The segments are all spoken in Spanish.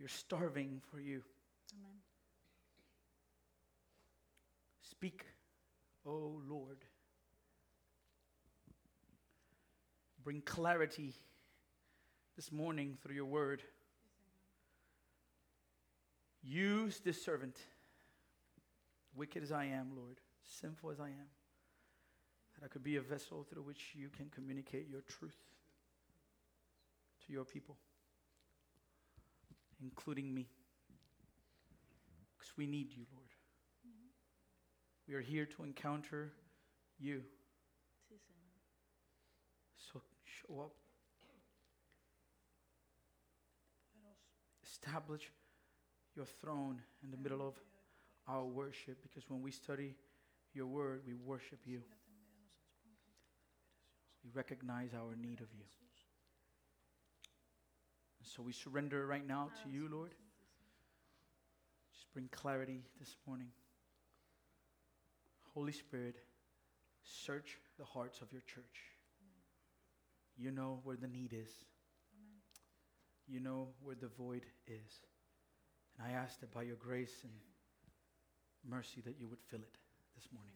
We are starving for you. Amén. Speak, O Lord. Bring clarity this morning through your word. Use this servant, wicked as I am, Lord, sinful as I am, that I could be a vessel through which you can communicate your truth to your people, including me. Because we need you, Lord. We are here to encounter you. So show up. Establish your throne in the middle of our worship because when we study your word, we worship you. We recognize our need of you. So we surrender right now to you, Lord. Just bring clarity this morning. Holy Spirit, search the hearts of your church. You know where the need is. You know where the void is. And I ask that by your grace and mercy that you would fill it this morning.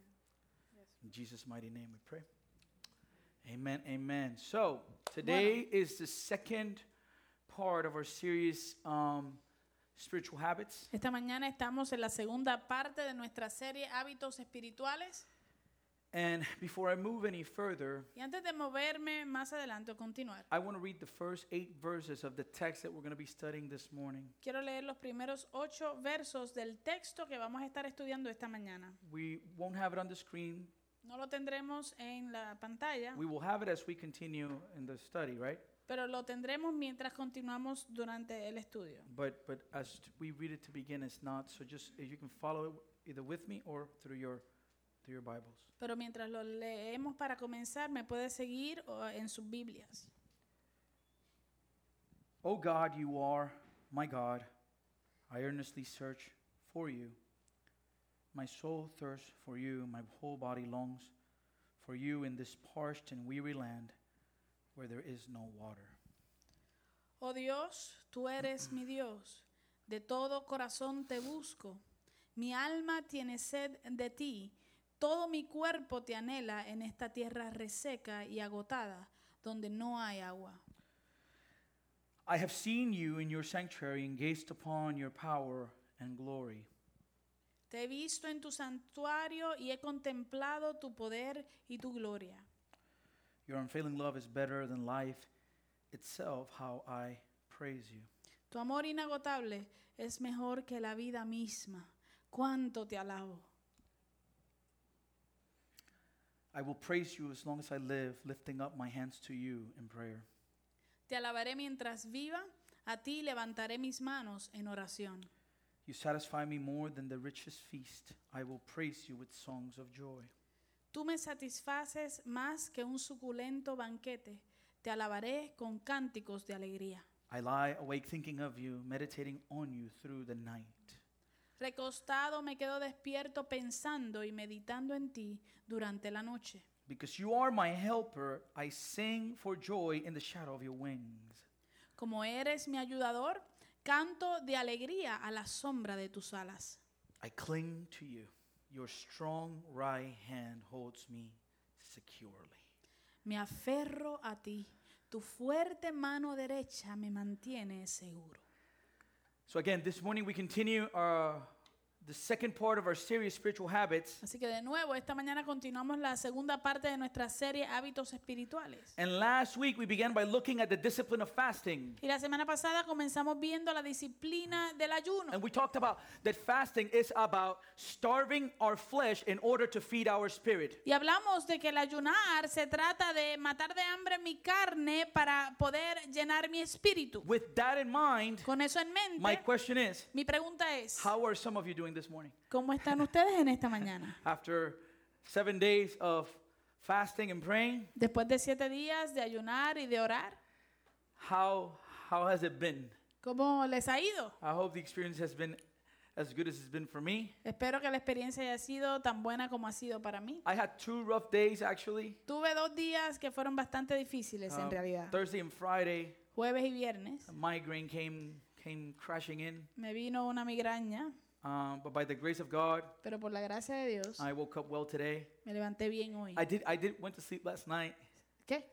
In Jesus' mighty name we pray. Amen. Amen. So today is the second part of our series, um, Spiritual Habits. Esta mañana estamos en la segunda parte de nuestra serie Hábitos Espirituales. And before I move any further, Y antes de moverme más adelante o continuar, I want to read the first eight verses of the text that we're going to be studying this morning. quiero leer los primeros ocho versos del texto que vamos a estar estudiando esta mañana. We won't have it on the screen. No lo tendremos en la pantalla, We will have it as we continue in the study, right? Pero lo tendremos mientras continuamos durante el estudio. But but as t- we read it to begin, it's not. So just if you can follow it either with me or through your through your Bibles. Pero mientras lo leemos para comenzar, me puede seguir o, en sus Biblias. O God, you are my God. I earnestly search for you. My soul thirsts for you. My whole body longs for you in this parched and weary land where there is no water. Oh Dios, tú eres mi Dios, de todo corazón te busco. Mi alma tiene sed de ti, todo mi cuerpo te anhela en esta tierra reseca y agotada, donde no hay agua. I have seen you in your sanctuary and gazed upon your power and glory. Te he visto en tu santuario y he contemplado tu poder y tu gloria. Your unfailing love is better than life itself. How I praise you. Tu amor inagotable es mejor que la vida misma. Cuánto te alabo. I will praise you as long as I live, lifting up my hands to you in prayer. Te alabaré mientras viva, a ti levantaré mis manos en oración. You satisfy me more than the richest feast. I will praise you with songs of joy. Tú me satisfaces más que un suculento banquete. Te alabaré con cánticos de alegría. I lie awake thinking of you, meditating on you through the night. Recostado me quedo despierto pensando y meditando en ti durante la noche. Because you are my helper, I sing for joy in the shadow of your wings. Como eres mi ayudador, canto de alegría a la sombra de tus alas. I cling to you. Your strong right hand holds me securely. Me aferro a ti. Tu fuerte mano derecha me mantiene seguro. So, again, this morning we continue uh, the second part of our series, Spiritual Habits. Así que de nuevo, esta mañana continuamos la segunda parte de nuestra serie Hábitos Espirituales. And last week we began by looking at the discipline of fasting. Y la semana pasada comenzamos viendo la disciplina del ayuno. And we talked about that fasting is about starving our flesh in order to feed our spirit. Y hablamos de que el ayunar se trata de matar de hambre mi carne para poder llenar mi espíritu. With that in mind, Con eso en my mente, question is mi pregunta es, how are some of you doing this morning? ¿cómo están ustedes en esta mañana? After seven days of fasting and praying, Después de siete días de ayunar y de orar, how, how has it been? ¿cómo les ha ido? I hope the experience has been as good as it's been for me. Espero que la experiencia haya sido tan buena como ha sido para mí. I had two rough days actually. Tuve dos días que fueron bastante difíciles en Um, realidad. Thursday and Friday, Jueves y viernes. a migraine came came crashing in. me vino una migraña, Um, but by the grace of God, pero por la gracia de Dios I woke up well today. me levanté bien hoy. I did. I did went to sleep last night. ¿Qué?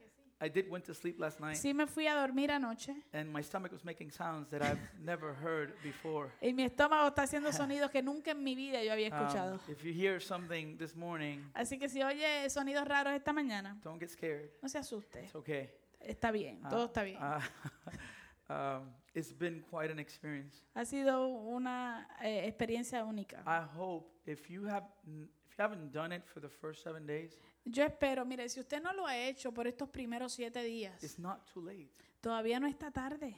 I did went to sleep last night, Sí me fui a dormir anoche and my stomach was making sounds that I've never heard before. y mi estómago está haciendo sonidos que nunca en mi vida yo había Um, escuchado. if you hear something this morning, Así que si oye sonidos raros esta mañana, don't get scared. no se asuste. It's okay. Está bien, Uh, todo está bien. uh, um, it's been quite an experience. Ha sido una eh, experiencia única. I hope if you have if you haven't done it for the first seven days, Yo espero, mire, si usted no lo ha hecho por estos primeros siete días, it's not too late. todavía no está tarde.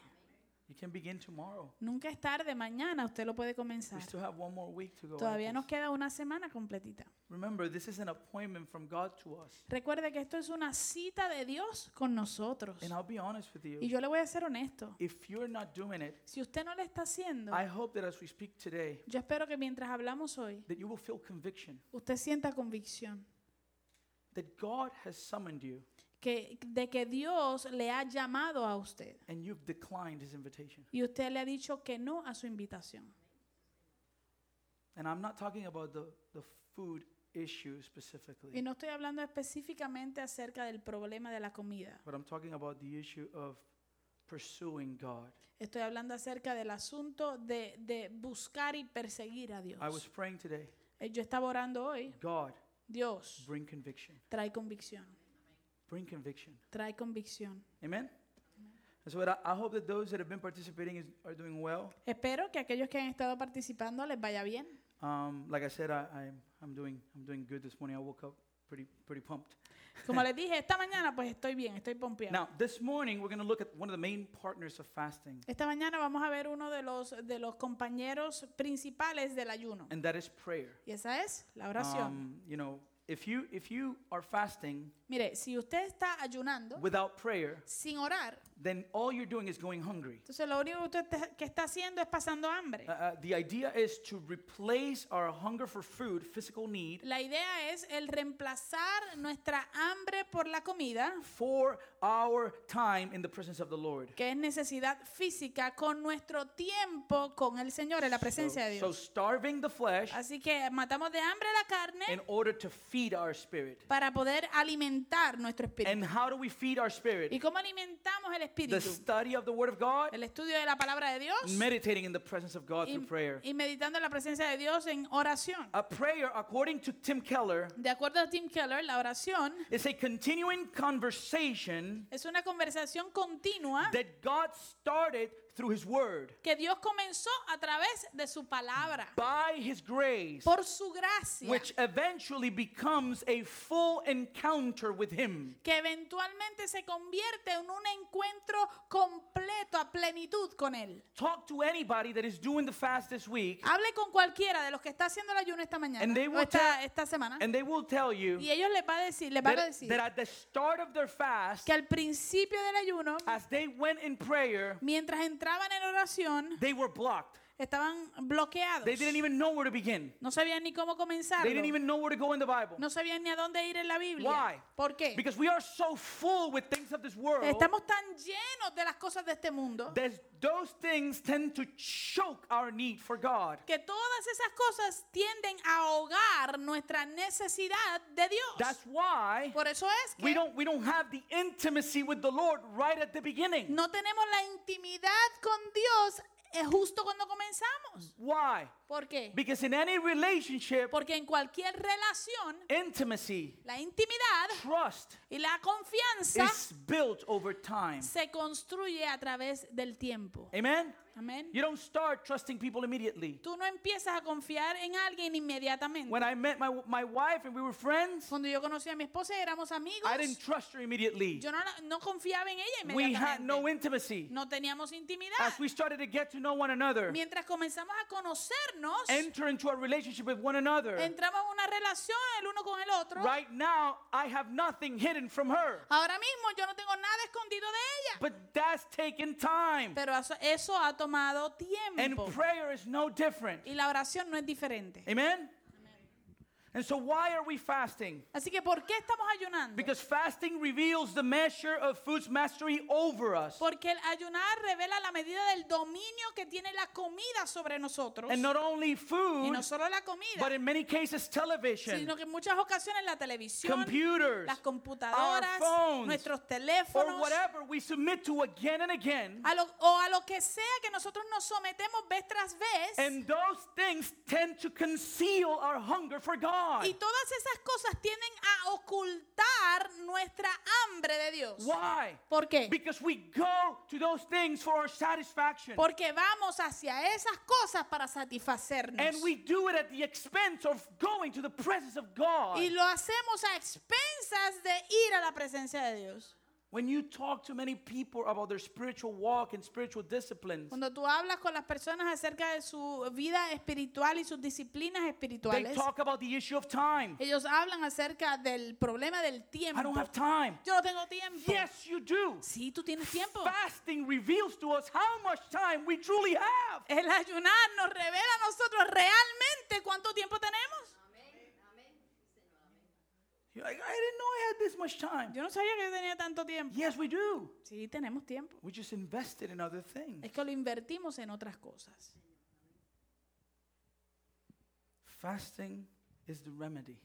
You can begin tomorrow. Nunca es tarde, mañana usted lo puede We comenzar. still have one more week to go. at Todavía nos this. queda una semana completita. Remember, this is an appointment from God to us. Recuerde que esto es una cita de Dios con nosotros. And I'll be honest with Y you. yo le voy a ser honesto. If you're not doing it, Si usted no lo está haciendo, I hope that as we speak today, yo espero que mientras hablamos hoy, that you will feel conviction usted sienta convicción that God has summoned you que, de que Dios le ha llamado a usted and you've declined his invitation. y usted le ha dicho que no a su invitación. And I'm not talking about the, the food issue Y specifically, no estoy hablando específicamente acerca del problema de la comida. but I'm talking about the issue of pursuing God. Estoy hablando acerca del asunto de, de buscar y perseguir a Dios. I was praying today, Eh, Yo estaba orando hoy. God, Dios bring conviction. trae convicción. Bring conviction. Trae convicción. Amen? And so I, I hope that those that have been participating is, are doing well. Espero que aquellos que han estado participando les vaya bien. Um, like I said, I, I'm, I'm, doing, I'm doing good this morning. I woke up pretty, pretty pumped. Como les dije, esta mañana pues estoy bien, estoy pompeado. Now, this morning, we're going to look at one of the main partners of fasting, Esta mañana vamos a ver uno de los, de los compañeros principales del ayuno. and that is prayer. Y esa es la oración. Um, you know, if you, if you are fasting Mire, si usted está ayunando without prayer, sin orar, then all you're doing is going hungry. entonces lo único que usted te- que está haciendo es pasando hambre. Uh, uh, the idea is to replace our hunger for food, physical need, La idea es el reemplazar nuestra hambre por la comida, for our time in the presence of the Lord. que es necesidad física, con nuestro tiempo con el Señor, en la presencia de So, so Dios. starving the flesh Así que matamos de hambre la carne in order to feed our spirit. para poder alimentar nuestro espíritu. And how do we feed our ¿Y spirit? cómo alimentamos el The espíritu? study of the Word of God, El estudio de la palabra de Dios meditating in the presence of God y, through prayer. y meditando en la presencia de Dios en oración. A prayer, according to Tim Keller, De acuerdo a Tim Keller, la oración is a continuing conversation es una conversación continua that God started through His Word que Dios comenzó a través de su palabra, by His grace, por su gracia, which eventually becomes a full encounter with Him. que eventualmente se convierte en un encuentro completo a plenitud con Él. Talk to anybody that is doing the fast this week, Hable con cualquiera de los que está haciendo el ayuno esta mañana And they o will esta, semana and they will tell you y ellos les va a decir, les van a decir that at the start of their fast, que al principio del ayuno, as they went in prayer, mientras entraban en oración, they were blocked. Estaban bloqueados. They didn't even know where to begin. No sabían ni cómo comenzar. They didn't even know where to go in the Bible. No sabían ni a dónde ir en la Biblia. Why? ¿Por qué? Because we are so full with things of this world Estamos tan llenos de las cosas de este mundo those things tend to choke our need for God. que todas esas cosas tienden a ahogar nuestra necesidad de Dios. That's why Por eso es we que don't we don't have the intimacy with the Lord right at the beginning. no tenemos la intimidad con Dios eh, justo cuando comenzamos. Why? ¿Por qué? Because in any relationship, Porque en cualquier relación, intimacy, la intimidad trust y la confianza is built over time. se construye a través del tiempo. Amen? Amén. You don't start trusting people immediately. Tú no empiezas a confiar en alguien inmediatamente. When I met my, my wife and we were friends, Cuando yo conocí a mi esposa y éramos amigos, I didn't trust her immediately. yo no, no confiaba en ella We had inmediatamente. no intimacy. no teníamos intimidad. As we started to get to know one another, Mientras comenzamos a conocernos, enter into a relationship with one another. entramos en una relación el uno con el otro. Right now, I have nothing hidden from her. Ahora mismo yo no tengo nada escondido de ella. But that's taken time. Pero eso, eso ha tomado And tiempo. prayer is no different. Y la oración no es diferente. Amen? And so, why are we fasting? Así que ¿por qué estamos ayunando? Because fasting reveals the measure of food's mastery over us. Porque el ayunar revela la medida del dominio que tiene la comida sobre nosotros. And not only Y food, no solo la comida, but in many cases, television, sino que en muchas ocasiones la televisión, computers, las computadoras, our phones, nuestros or whatever we submit to again and again. a lo- o a lo que sea que nosotros nos sometemos vez tras vez. And those things tend to conceal our hunger for God. Y todas esas cosas tienden a ocultar nuestra hambre de Dios. Why? ¿Por qué? Because we go to those things for our satisfaction. Porque vamos hacia esas cosas para satisfacernos. And we do it at the expense of going to the presence of God. Y lo hacemos a expensas de ir a la presencia de Dios. When you talk to many people about their spiritual walk and spiritual disciplines, Cuando tú hablas con las personas acerca de su vida espiritual y sus disciplinas they espirituales, talk about the issue of time. ellos hablan acerca del problema del tiempo. I don't have time. Yo no tengo tiempo. Yes, you do. Sí, tú tienes tiempo. Fasting reveals to us how much time we truly have. El ayunar nos revela a nosotros realmente cuánto tiempo tenemos. You're like, I didn't know I had this much time. Yo no sabía que yo tenía tanto tiempo. Yes, we do. Sí, tenemos tiempo. We just invested in other things. Es que lo invertimos en otras cosas. Fasting is the remedy.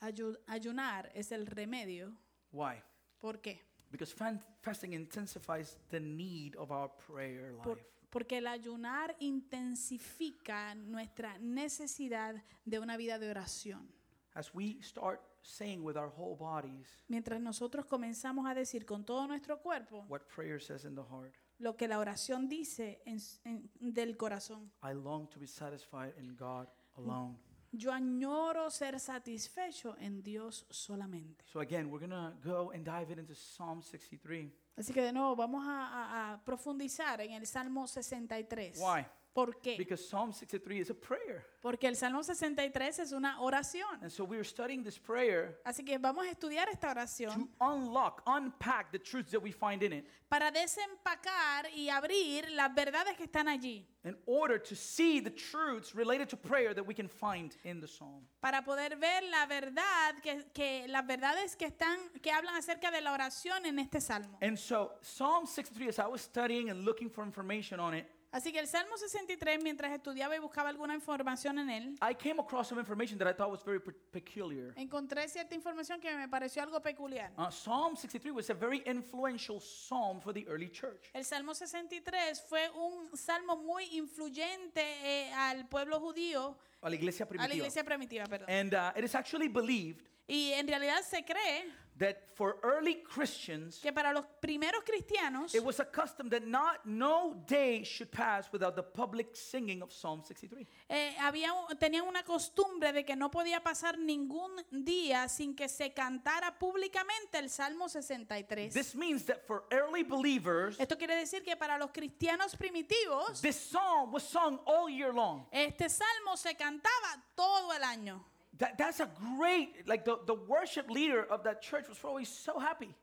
Ayu- ayunar es el remedio. Why? ¿Por qué? Because fan- fasting intensifies the need of our prayer Por- life. porque el ayunar intensifica nuestra necesidad de una vida de oración. As we start saying with our whole bodies Mientras nosotros comenzamos a decir con todo nuestro cuerpo what prayer says in the heart, lo que la oración dice en s- en- del corazón. I long to be satisfied in God alone. Yo añoro ser satisfecho en Dios solamente. So again, we're gonna go and dive it into Psalm 63. Así que de nuevo vamos a, a- a profundizar en el Salmo 63. Why? ¿Por qué? Because Psalm 63 is a prayer. Porque el Salmo 63 es una oración. And so we're studying this prayer Así que vamos a estudiar esta oración to unlock, unpack the truths that we find in it para desempacar y abrir las verdades que están allí. in order to see the truths related to prayer that we can find in the psalm. Para poder ver la verdad, que, que las verdades que están, que hablan acerca de la oración en este salmo. And so Psalm 63, as I was studying and looking for information on it, Así que el Salmo 63, mientras estudiaba y buscaba alguna información en él, I came across some information that I thought was very pe- peculiar. encontré cierta información que me pareció algo peculiar. Uh, psalm 63 was a very influential psalm for the early church. El Salmo 63 fue un salmo muy influyente eh, al pueblo judío, A la iglesia a la primitiva. iglesia primitiva, perdón. And uh, it is actually believed Y en realidad se cree that for early Christians, que para los primeros cristianos it was a custom that not no day should pass without the public singing of Psalm 63. eh, había, tenían una costumbre de que no podía pasar ningún día sin que se cantara públicamente el Salmo 63. This means that for early believers, Esto quiere decir que para los cristianos primitivos, this psalm was sung all year long. este salmo se cantaba todo el año. That, that's a great, like the, the worship leader of that church was probably so happy.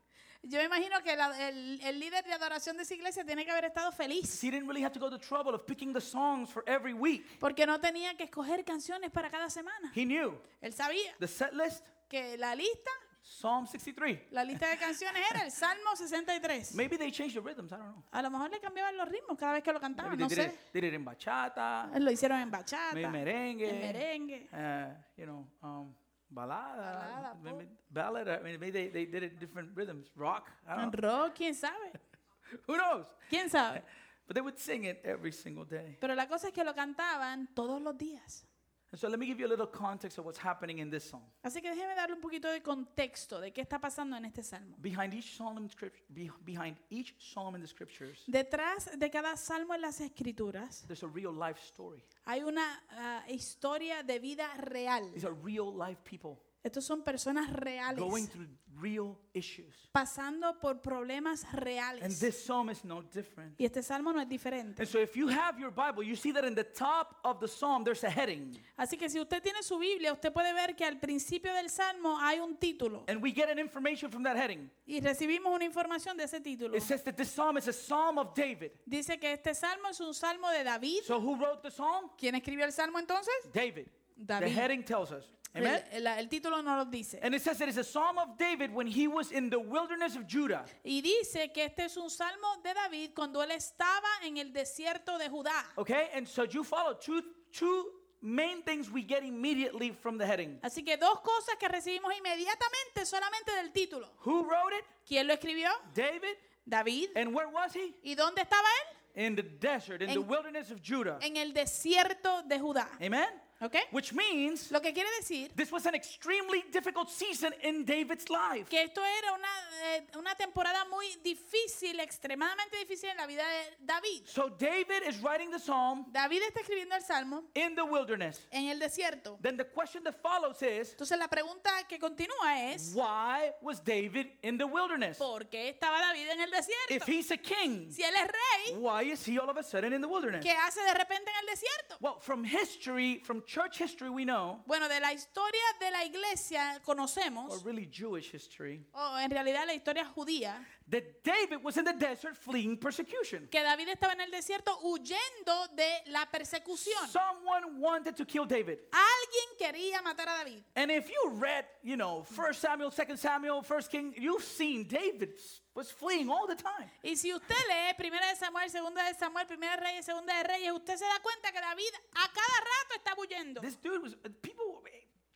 Yo me imagino que la- el, el líder de adoración de esa iglesia tiene que haber estado feliz. He didn't really have to go to the trouble of picking the songs for every week. Porque no tenía que escoger canciones para cada semana. He knew Él sabía the set list, que la lista, Psalm 63. la lista de canciones era el Salmo 63. Maybe they changed the rhythms, I don't know. A lo mejor le cambiaban los ritmos cada vez que lo cantaban, Maybe no they did, sé. it, they did it in bachata, Lo hicieron en bachata, maybe en merengue, merengue, uh, you know, um, balada, Balada, pop. ballad. I mean, maybe they, they did it different rhythms, rock. I en don't know. rock, quién sabe. Who knows? ¿Quién sabe? But they would sing it every single day. Pero la cosa es que lo cantaban todos los días. And so let me give you a little context of what's happening in this song. Así que déjeme darle un poquito de contexto de qué está pasando en este salmo. Behind each psalm in script, be, behind each psalm in the scriptures, Detrás de cada salmo en las escrituras there's a real life story. hay una ah, historia de vida real. These are real life people Estos son personas going reales through real issues. pasando por problemas And reales. this psalm is no different. Y este salmo no es diferente. And so if you have your Bible, you see that in the top of the psalm there's a heading. Así que si usted tiene su Biblia, usted puede ver que al principio del salmo hay un título And we get an information from that heading. y recibimos una información de ese título. It says that this psalm is a psalm of David. Dice que este salmo es un salmo de David. So who wrote the psalm? ¿Quién escribió el salmo entonces? David. The David. heading tells us. Amen. El, el- el título no lo dice. And it says that it's a psalm of David when he was in the wilderness of Judah. Y dice que este es un salmo de David cuando él estaba en el desierto de Judá. Okay, and so you follow two two main things we get immediately from the heading. Así que dos cosas que recibimos inmediatamente solamente del título. Who wrote it? ¿Quién lo escribió? David. David. And where was he? ¿Y dónde estaba él? In the desert, in the En- wilderness of Judah. En el desierto de Judá. Amen. ¿Ok? Which means Lo que quiere decir this was an extremely difficult season in David's life. que esto era una, eh, una temporada muy difícil, extremadamente difícil en la vida de David. So David is writing the psalm David está escribiendo el salmo in the wilderness. en el desierto. Then the question that follows is Entonces la pregunta que continúa es, why was David in the wilderness? ¿por qué estaba David en el If desierto? he's a king, Si él es rey, why is he all of a sudden in the wilderness? ¿qué hace de repente en el desierto? Well, from history, from church history, we know, Bueno, de la historia de la iglesia or conocemos, really Jewish history, o en realidad la historia judía, that David was in the desert fleeing persecution. que David estaba en el desierto huyendo de la persecución. Someone wanted to kill David. Alguien quería matar a David. And if you read, you know, First Samuel, Second Samuel, First King, you've seen David was fleeing all the time. Y si usted lee Primera de Samuel, Segunda de Samuel, Primera de Reyes, Segunda de Reyes, usted se da cuenta que David a cada rato está huyendo. This dude was people were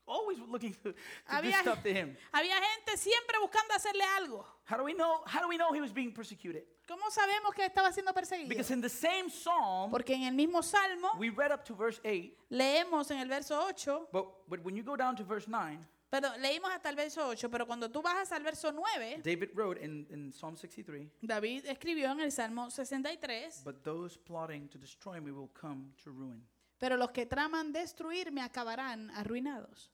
always looking to, to do Había, stuff to him. había gente siempre buscando hacerle algo. How do we know? How do we know he was being persecuted? ¿Cómo sabemos que estaba siendo perseguido? Because in the same psalm, Porque en el mismo salmo we read up to verse 8, leemos en el verso 8, but, but when you go down to verse 9, perdón, leímos hasta el verso 8, pero cuando tú bajas al verso 9, David wrote in, in Psalm 63, David escribió en el Salmo 63, But those plotting to destroy me will come to ruin. pero los que traman destruirme acabarán arruinados.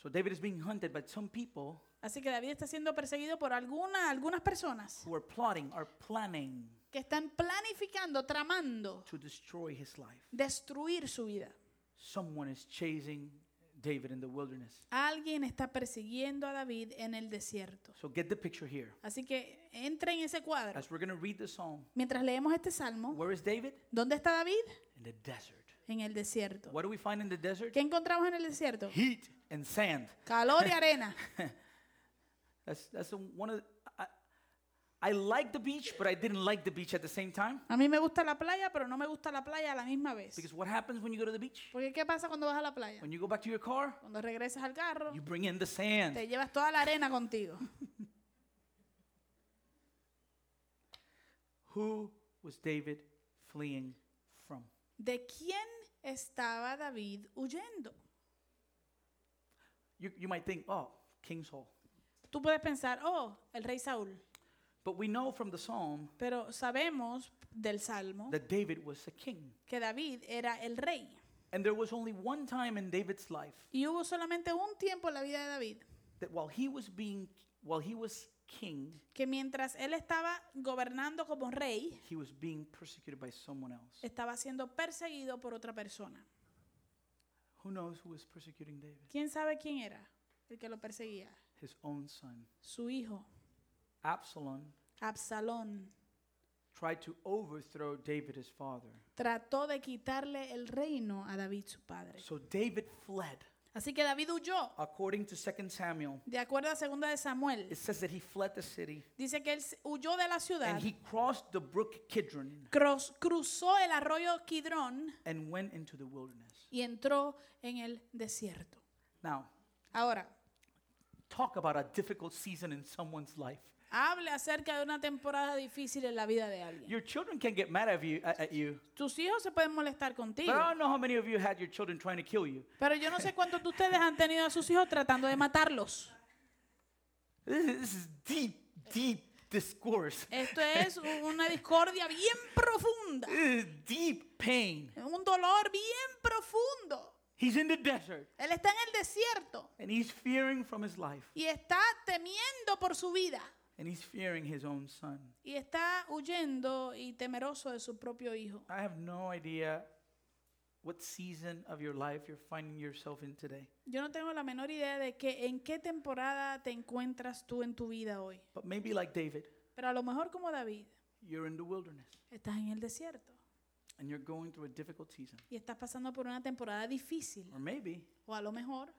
So David is being hunted by some people Así que David está siendo perseguido por alguna, algunas personas who are plotting, are planning que están planificando, tramando to destroy his life. destruir su vida. Someone is chasing David in the wilderness. Alguien está persiguiendo a David en el desierto. So get the picture here. Así que entre en ese cuadro. As we're going to read the psalm, Mientras leemos este salmo, where is David? ¿dónde está David? In the desert. En el desierto. What do we find in the desert? ¿Qué encontramos en el desierto? Heat and sand. Calor y arena. That's that's one of the, I, I like the beach, but I didn't like the beach at the same time. A mí me gusta la playa, pero no me gusta la playa a la misma vez. Because what happens when you go to the beach? Porque ¿qué pasa cuando vas a la playa? When you go back to your car, Cuando regresas al carro, you bring in the sand. te llevas toda la arena contigo. Who was David fleeing from? ¿De quién estaba David huyendo? You, you might think, oh, King Saul. Tú puedes pensar, oh, el rey Saúl. But we know from the psalm Pero sabemos del Salmo that David was a king. que David era el rey. And there was only one time in David's life Y hubo solamente un tiempo en la vida de David that while he was being while he was king, que mientras él estaba gobernando como rey, he was being persecuted by someone else. estaba siendo perseguido por otra persona. Who knows who was persecuting David? ¿Quién sabe quién era el que lo perseguía? His own son. Su hijo, Absalom Absalón, tried to overthrow David his father. trató de quitarle el reino a David, su padre. So David fled. Así que David huyó. According to 2 Samuel, De acuerdo a segunda de Samuel, it says that he fled the city dice que él huyó de la ciudad, and he crossed the brook Kidron cros- cruzó el arroyo Kidrón and went into the wilderness. y entró en el desierto. Now, Ahora, talk about a difficult season in someone's life. Hable acerca de una temporada difícil en la vida de alguien. Your children can get mad at you, at you, Tus hijos se pueden molestar contigo, but I don't know how many of you had your children trying to kill you. pero yo no sé cuántos de ustedes han tenido a sus hijos tratando de matarlos. This is, this is deep, deep discourse. Esto es una discordia bien profunda, This is deep pain. un dolor bien profundo. He's in the desert Él está en el desierto and he's fearing from his life y está temiendo por su vida and he's fearing his own son. y está huyendo y temeroso de su propio hijo. I have no idea what season of your life you're finding yourself in today, Yo no tengo la menor idea de que en qué temporada te encuentras tú en tu vida hoy, but maybe like David, pero a lo mejor como David, you're in the wilderness estás en el desierto and you're going through a difficult season. y estás pasando por una temporada difícil, Or maybe o a lo mejor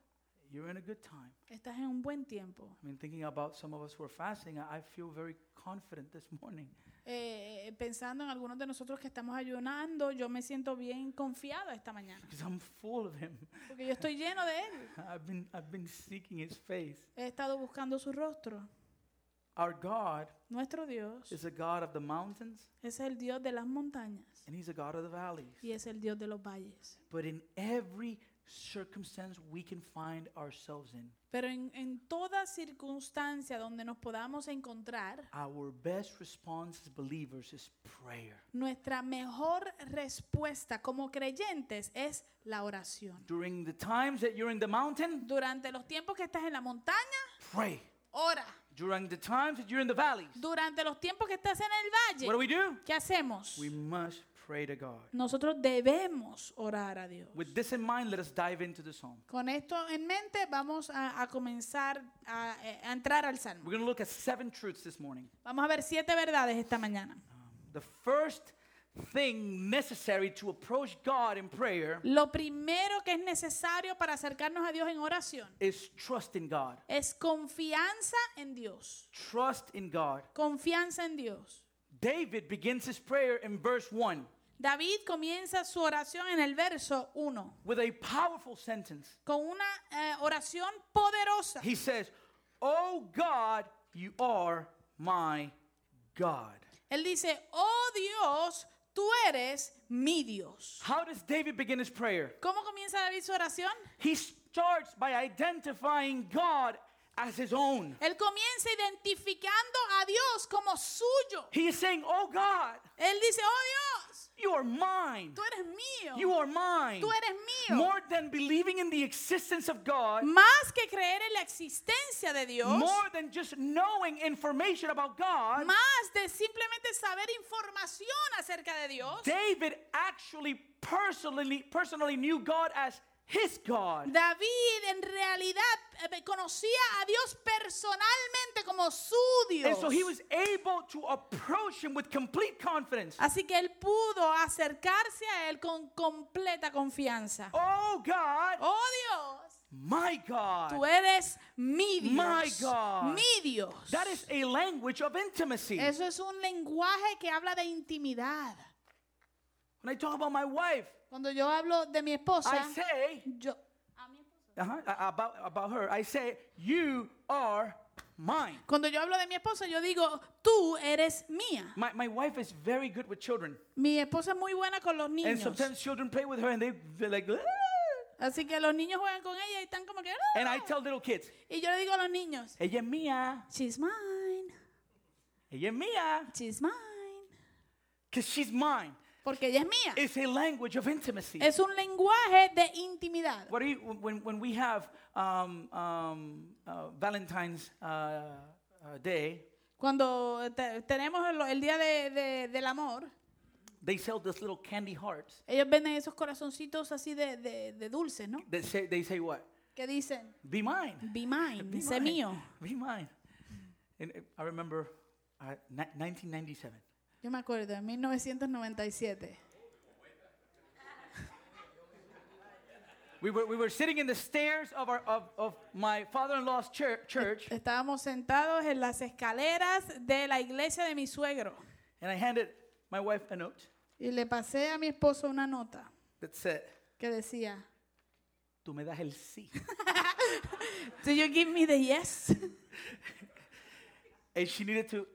you're in a good time. Estás en un buen tiempo. I mean, thinking about some of us who are fasting, I feel very confident this morning. Eh, pensando en algunos de nosotros que estamos ayunando, yo me siento bien confiado esta mañana. Because I'm full of Him. Porque yo estoy lleno de Él. I've been, I've been seeking His face. He estado buscando su rostro. Our God Nuestro Dios is a God of the mountains es el Dios de las montañas and He's a God of the valleys. y es el Dios de los valles. But in every circumstance we can find ourselves in, Pero en, en toda circunstancia donde nos podamos encontrar, our best response as believers is prayer. nuestra mejor respuesta como creyentes es la oración. During the times that you're in the mountain, Durante los tiempos que estás en la montaña, pray. ora. During the times that you're in the valleys, Durante los tiempos que estás en el what do valle, we do? ¿qué hacemos? We must pray to God. Nosotros debemos orar a Dios. With this in mind, let us dive into the psalm. Con esto en mente vamos a, a comenzar a, a entrar al Salmo. We're going to look at seven truths this morning. Vamos a ver siete verdades esta mañana. Um, the first thing necessary to approach God in prayer Lo primero que es necesario para acercarnos a Dios en oración is trust in God. es confianza en Dios. Trust in God. Confianza en Dios. David begins his prayer in verse 1 David comienza su oración en el verso 1 with a powerful sentence. con una eh, oración poderosa. He says, Oh God, you are my God. Él dice, oh Dios, tú eres mi Dios. How does David begin his prayer? ¿Cómo comienza David su oración? He starts by identifying God as his own. Él comienza identificando a Dios como suyo. He is saying, Oh God, Él dice, oh Dios, you are mine. tú eres mío. You are mine. Tú eres mío. More than believing in the existence of God, Más que creer en la existencia de Dios, more than just knowing information about God, más de simplemente saber información acerca de Dios, David actually personally personally knew God as his God. David en realidad eh, conocía a Dios personalmente como su And Dios. so he was able to approach him with complete confidence. Así que él pudo acercarse a él con completa confianza. Oh God, Oh Dios, my tú God. eres mi My Dios. God. Mi Dios. That is a language of intimacy. Eso es un lenguaje que habla de intimidad. When I talk about my wife, Cuando yo hablo de mi esposa, I say yo uh-huh, about, about her, I say, you are mine. cuando yo hablo de mi esposa, yo digo, tú eres mía. My, my wife is very good with children. Mi esposa es muy buena con los And niños. sometimes children play with her and they, they're like, "Ah." Así que los niños juegan con ella y están como que... and I "Ah". tell little kids, Y yo le digo a los niños, ella es mía, she's mine, ella es mía, she's mine. because she's mine. Porque ella es mía. It's a language of intimacy. Es un lenguaje de intimidad. What you, when, when we have um, um, uh, Valentine's uh, uh, Day, Cuando te- tenemos el, el día de- de- del amor, they sell these little candy hearts. ellos venden esos corazoncitos así de, de, de dulces, ¿no? They say, they say what? Que dicen, Be mine. be mine, Be sé mine. mío. Be mine. And uh, I remember uh, ni- 1997. Yo me acuerdo, en 1997. We were, we were sitting in the stairs of, our, of, of my father-in-law's chur- church, Estábamos sentados en las escaleras de la iglesia de mi suegro and I handed my wife a note y le pasé a mi esposo una nota that said, que decía, tú me das el sí. Do you give me the yes? and she needed to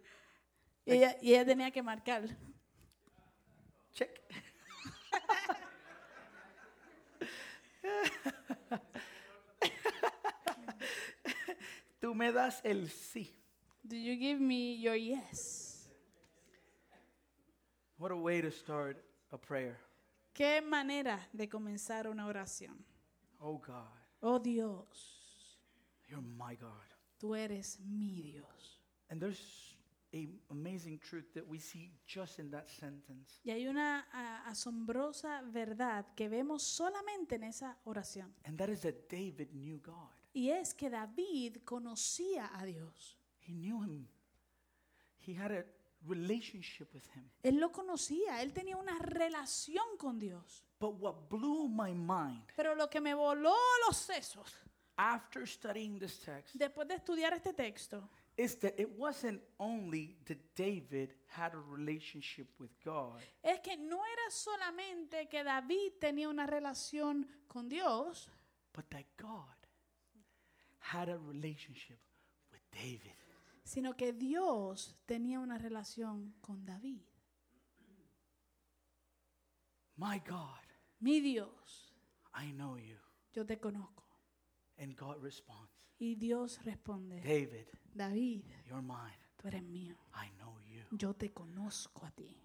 y, ella, y ella tenía que marcar. check. tú me das el sí. Do you give me your yes? What a way to start a prayer. Qué manera de comenzar una oración. Oh God, Oh Dios, you're my God. tú eres mi Dios. And there's a amazing truth that we see just in that sentence. Y hay una ah, asombrosa verdad que vemos solamente en esa oración. And that is that David knew God. Y es que David conocía a Dios. He knew him. He had a relationship with him. Él lo conocía, él tenía una relación con Dios. But what blew my mind Pero lo que me voló los sesos after studying this text después de estudiar este texto, is that it wasn't only that David had a relationship with God, es que no era solamente que David tenía una relación con Dios, but that God had a relationship with David. sino que Dios tenía una relación con David. My God, Mi Dios, I know you. yo te conozco. And God responds, Y Dios responde, David, David, you're mine. tú eres mío. I know you. Yo te conozco a ti.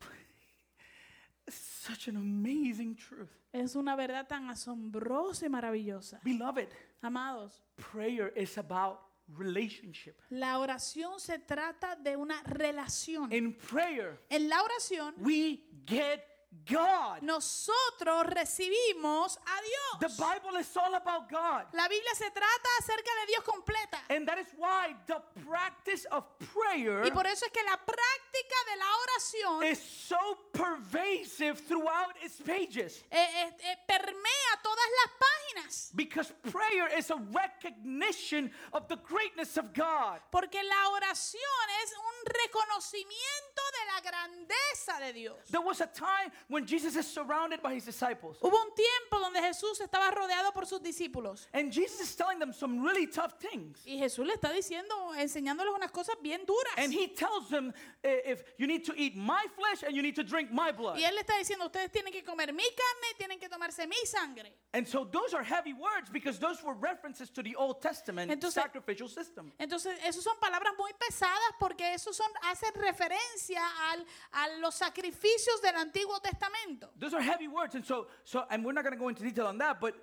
Such an amazing truth. Es una verdad tan asombrosa y maravillosa. Beloved, Amados, prayer is about relationship. la oración se trata de una relación. In prayer, En la oración, we get God. nosotros recibimos a The Dios. Bible is all about God. La Biblia se trata acerca de Dios completa. And that is why the practice of prayer Y por eso es que la práctica de la oración is so pervasive throughout its pages. eh, eh, eh, permea todas las páginas. Because prayer is a recognition of the greatness of God. Porque la oración es un reconocimiento de la grandeza de Dios. There was a time when Jesus is surrounded by his disciples. Hubo un tiempo donde Jesús estaba rodeado por sus discípulos. And Jesus is telling them some really tough things. Y Jesús le está diciendo, enseñándoles unas cosas bien duras. And he tells them eh, if you need to eat my flesh and you need to drink my blood. Y él le está diciendo, ustedes tienen que comer mi carne y tienen que tomarse mi sangre. And so those are heavy words because those were references to the Old Testament Entonces- sacrificial system. Entonces, esas son palabras muy pesadas porque esos son, hacen referencia al, a los sacrificios del Antiguo Testamento. Those are heavy words. And so, so and we're not going to go into detail on that, but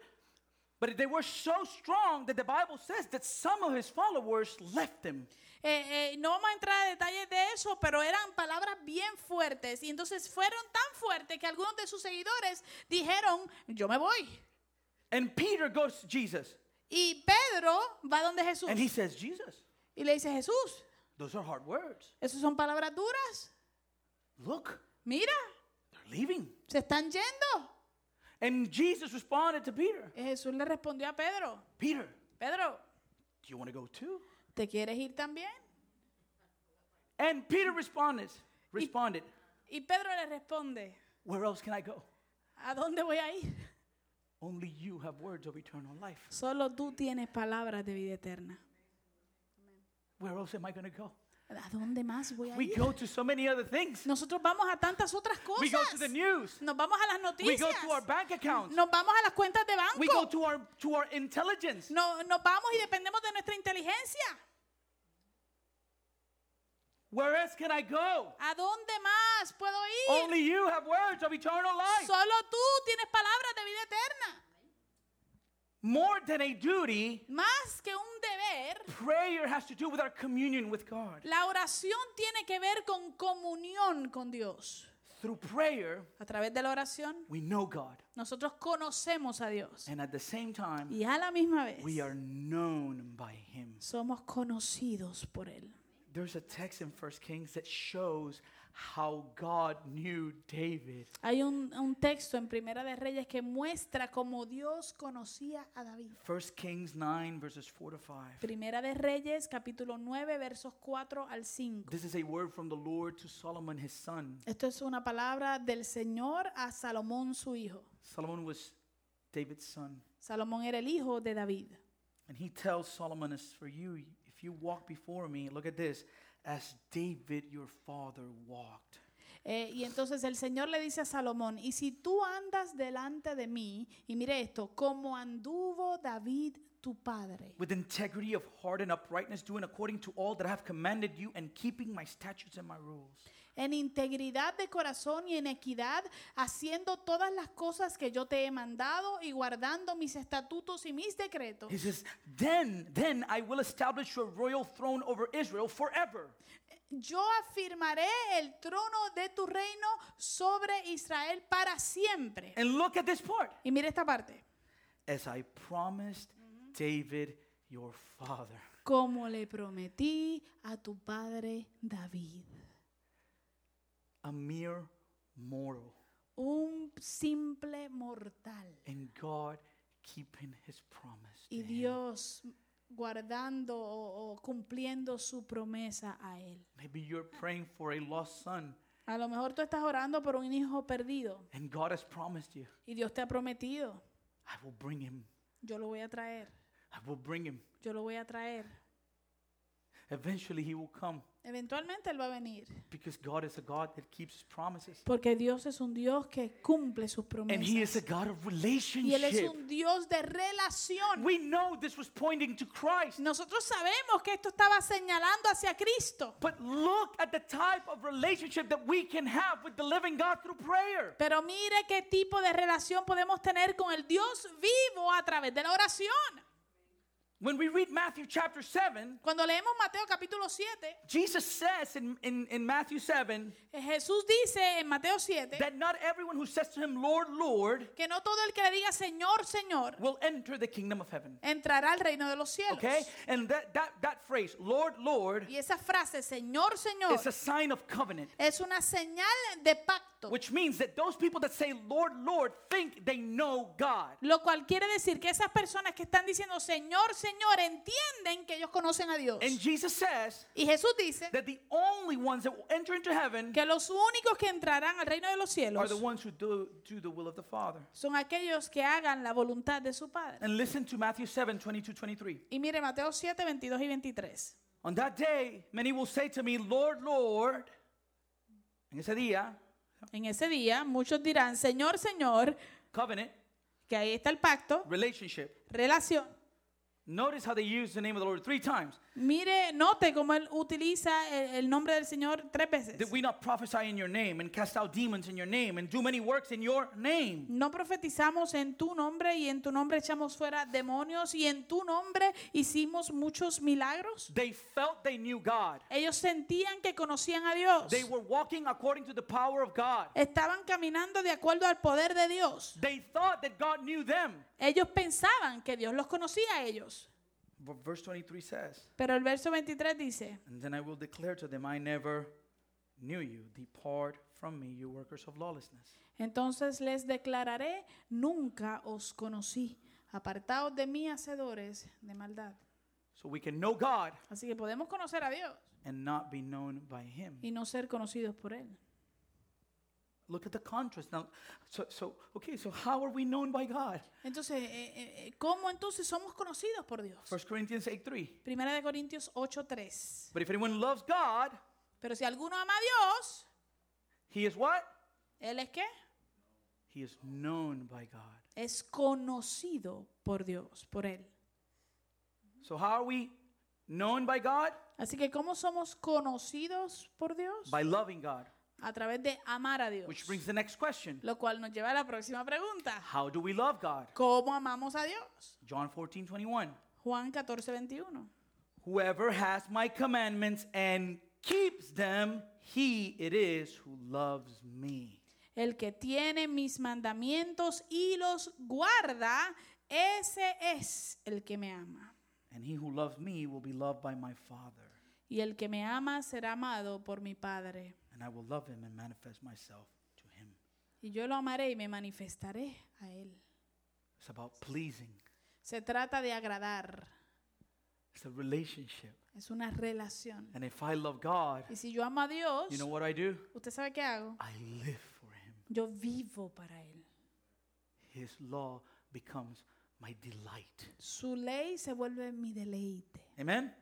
but they were so strong that the Bible says that some of his followers left him. Eh, eh, no vamos a entrar a detalles de eso, pero eran palabras bien fuertes. Y entonces fueron tan fuertes que algunos de sus seguidores dijeron, yo me voy. And Peter goes to Jesus Y Pedro va donde Jesús. and he says, Jesus, Y le dice, Jesús, those are hard words. ¿esos son palabras duras? Look, Mira, they're leaving. se están yendo. And Jesus responded to Peter, Y Jesús le respondió a Pedro, Peter, Pedro, do you want to go too? ¿Te quieres ir también? And Peter responded, responded, Y Pedro le responde, Where else can I go? ¿a dónde voy a ir? Only you have words of eternal life. Solo tú tienes palabras de vida eterna. Where else am I going to go? ¿A dónde más voy a We ir? go to so many other things. Nosotros vamos a tantas otras We go to cosas. the news. Nos vamos a las We go noticias. to our bank accounts. Nos vamos a las cuentas de We go banco. to our to our intelligence. No, nos vamos y dependemos de nuestra inteligencia. Where else can I go? ¿A dónde más puedo ir? Only you have words of eternal life. Solo tú tienes palabras de vida eterna. More than a duty, Más que un deber, prayer has to do with our communion with God. la oración tiene que ver con comunión con Dios. Through prayer, A través de la oración, we know God. nosotros conocemos a Dios. And at the same time, Y a la misma vez, we are known by him. somos conocidos por Él. There's a text in First Kings that shows how God knew David. Hay un, un texto en Primera de Reyes que muestra cómo Dios conocía a David. First Kings 9 verses 4 to 5. Primera de Reyes, capítulo 9, versos 4 al 5. This is a word from the Lord to Solomon his son. Esto es una palabra del Señor a Salomón su hijo. Solomon was David's son. Salomón era el hijo de David. And he tells Solomon, as for you, if you walk before me, look at this, as David your father walked. Eh, y entonces el Señor le dice a Salomón, y si tú andas delante de mí, y mire esto, como anduvo David tu padre, With integrity of heart and uprightness, doing according to all that I have commanded you, and keeping my statutes and my rules. En integridad de corazón y en equidad, haciendo todas las cosas que yo te he mandado y guardando mis estatutos y mis decretos. He says, Then, then I will establish your royal throne over Israel forever. Yo afirmaré el trono de tu reino sobre Israel para siempre. And look at this part. Y mire esta parte. As I promised David your father. Como le prometí a tu padre David. A mere mortal. Un simple mortal. And God keeping his promise. y. Dios guardando o, o cumpliendo su promesa a él. Maybe you're praying for a lost son, A lo mejor tú estás orando por un hijo perdido and God has promised you, y Dios te ha prometido, I will bring him. yo lo voy a traer, I will bring him. yo lo voy a traer. Eventually, he will come Eventualmente él va a venir, because God is a God that keeps his promises. porque Dios es un Dios que cumple sus And he is a promesas. God of Y él es relationship. un Dios de relación. We know this was pointing to Christ. Nosotros sabemos que esto estaba señalando hacia Cristo. But look at the type of relationship that we can have with the living God through prayer. Pero mire qué tipo de relación podemos tener con el Dios vivo a través de la oración. When we read Matthew chapter 7, Cuando leemos Mateo capítulo 7, Jesus says in, in, in Matthew 7 eh, Jesús dice en Mateo 7 that not everyone who says to him, Lord, Lord, que no todo el que le diga Señor, Señor, will enter the kingdom of heaven. entrará al reino de los cielos. Okay? And that, that, that phrase, Lord, Lord, Y esa frase, Señor, Señor, is a sign of covenant, es una señal de pacto. Which means that those people that say, Lord, Lord, think they know God. Lo cual quiere decir que esas personas que están diciendo Señor, Señor, entienden que ellos conocen a Dios. And Jesus says Y Jesús dice that the only ones that will enter into heaven que los únicos que entrarán al reino de los are cielos the ones who do, do the will of the Father. son aquellos que hagan la voluntad de su Padre. And listen to Matthew 7 22 23. Y mire Mateo 7, 22 y 23. On that day, many will say to me, Lord, Lord. En ese día, En ese día muchos dirán, Señor, Señor, covenant, que ahí está el pacto, relationship. relación. Notice how they use the name of the Lord three times. Mire, note cómo él utiliza el, el nombre del Señor tres veces. Did we not prophesy in your name and cast out demons in your name and do many works in your name? No profetizamos en tu nombre y en tu nombre echamos fuera demonios y en tu nombre hicimos muchos milagros. They felt they knew God. Ellos sentían que conocían a Dios. They were walking according to the power of God. Estaban caminando de acuerdo al poder de Dios. They thought that God knew them. Ellos pensaban que Dios los conocía a ellos. Verse 23 says, Pero el verso 23 dice, And then I will declare to them, I never knew you. Depart from me, you workers of lawlessness. entonces les declararé, nunca os conocí. Apartaos de mí, hacedores de maldad. So we can know God Así que podemos conocer a Dios and not be known by Him. y no ser conocidos por Él. Look at the contrast now. So, so okay, so how are we known by God? Entonces, eh, eh, eh, ¿cómo entonces somos conocidos por Dios? 1 Corinthians 8 3. Primera de Corintios 8:3. But if anyone loves God, Pero si alguno ama a Dios, he is what? ¿Él es qué? He is known by God. Es conocido por Dios, por Él. So how are we known by God? Así que, ¿cómo somos conocidos por Dios? By loving God. A través de amar a Dios. Which brings the next question. Lo cual nos lleva a la próxima pregunta. How do we love God? ¿Cómo amamos a Dios? John 14 21. Juan 14, 21. Whoever has my commandments and keeps them, he it is who loves me. El que tiene mis mandamientos y los guarda, ese es el que me ama. And he who loves me will be loved by my Father. Y el que me ama será amado por mi Padre. And I will love him and manifest myself to him. Y yo lo amaré y me manifestaré a él. It's about pleasing. Se trata de agradar. It's a relationship. Es una relación. And if I love God, Y si yo amo a Dios, you know what I do? ¿usted sabe qué hago? I live for him. Yo vivo para Él. His law becomes my delight. Su ley se vuelve mi deleite. Amen?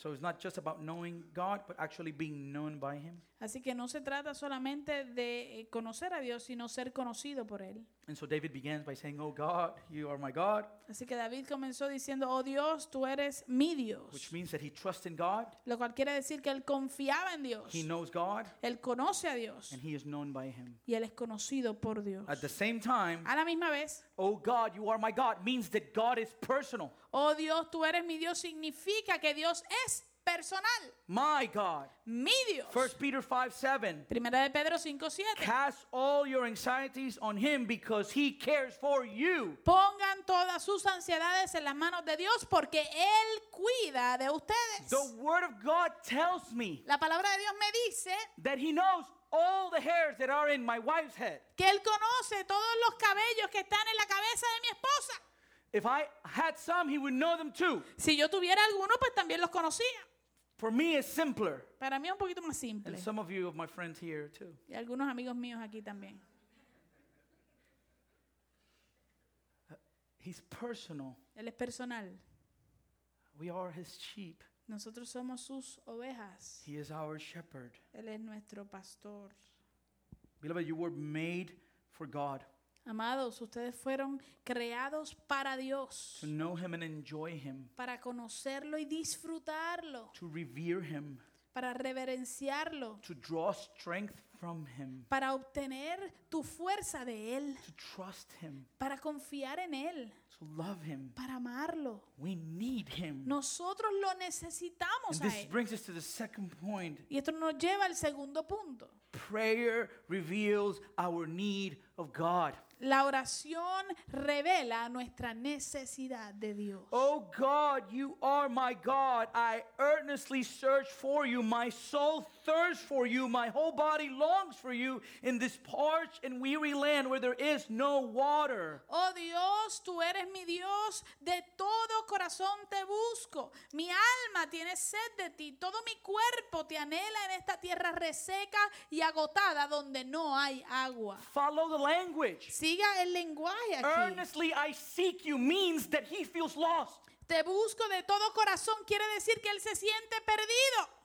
So it's not just about knowing God, but actually being known by him. Así que no se trata solamente de eh, conocer a Dios, sino ser conocido por Él. And so David begins by saying, Oh God, you are my God, Así que David comenzó diciendo, oh Dios, tú eres mi Dios. which means that he trusts in God, Lo cual quiere decir que él confiaba en Dios. he knows God, Él conoce a Dios and he is known by him. y él es conocido por Dios. At the same time, A la misma vez, Oh God, you are my God means that God is personal. oh Dios, tú eres mi Dios, significa que Dios es personal. My God. Mi Dios. 1 Peter 5 7. Primera de Pedro 5:7. Cast all your anxieties on him because he cares for you. Pongan todas sus ansiedades en las manos de Dios porque Él cuida de ustedes. The word of God tells me La palabra de Dios me dice that he knows all the hairs that are in my wife's head. que Él conoce todos los cabellos que están en la cabeza de mi esposa. If I had some, he would know them too. Si yo tuviera alguno, pues también los conocía. For me, it's simpler. Para mí es un poquito más simple. And some of you, of my friends here too. Y algunos amigos míos aquí también. He's personal. Él es personal. We are his sheep. Nosotros somos sus ovejas. He is our shepherd. Él es nuestro pastor. Beloved, you were made for God, Amados, ustedes fueron creados para Dios, to know him and enjoy him, para conocerlo y disfrutarlo, to revere him, para reverenciarlo, to draw strength from him, para obtener tu fuerza de Él, to trust him, para confiar en Él, to love him. para amarlo. We need him. Nosotros lo And necesitamos a this Él. brings us to the second point. Y esto nos lleva al segundo punto. Prayer reveals our need of God. La oración revela nuestra necesidad de Dios. Oh God, you are my God. I earnestly search for you. My soul thirsts for you. My whole body longs for you in this parched and weary land where there is no water. Oh Dios, tú eres mi Dios, de todo corazón te busco. Mi alma tiene sed de ti, todo mi cuerpo te anhela en esta tierra reseca y agotada donde no hay agua. Follow the language. Siga el lenguaje aquí. Earnestly I seek you means that he feels lost. Te busco de todo corazón quiere decir que él se siente perdido.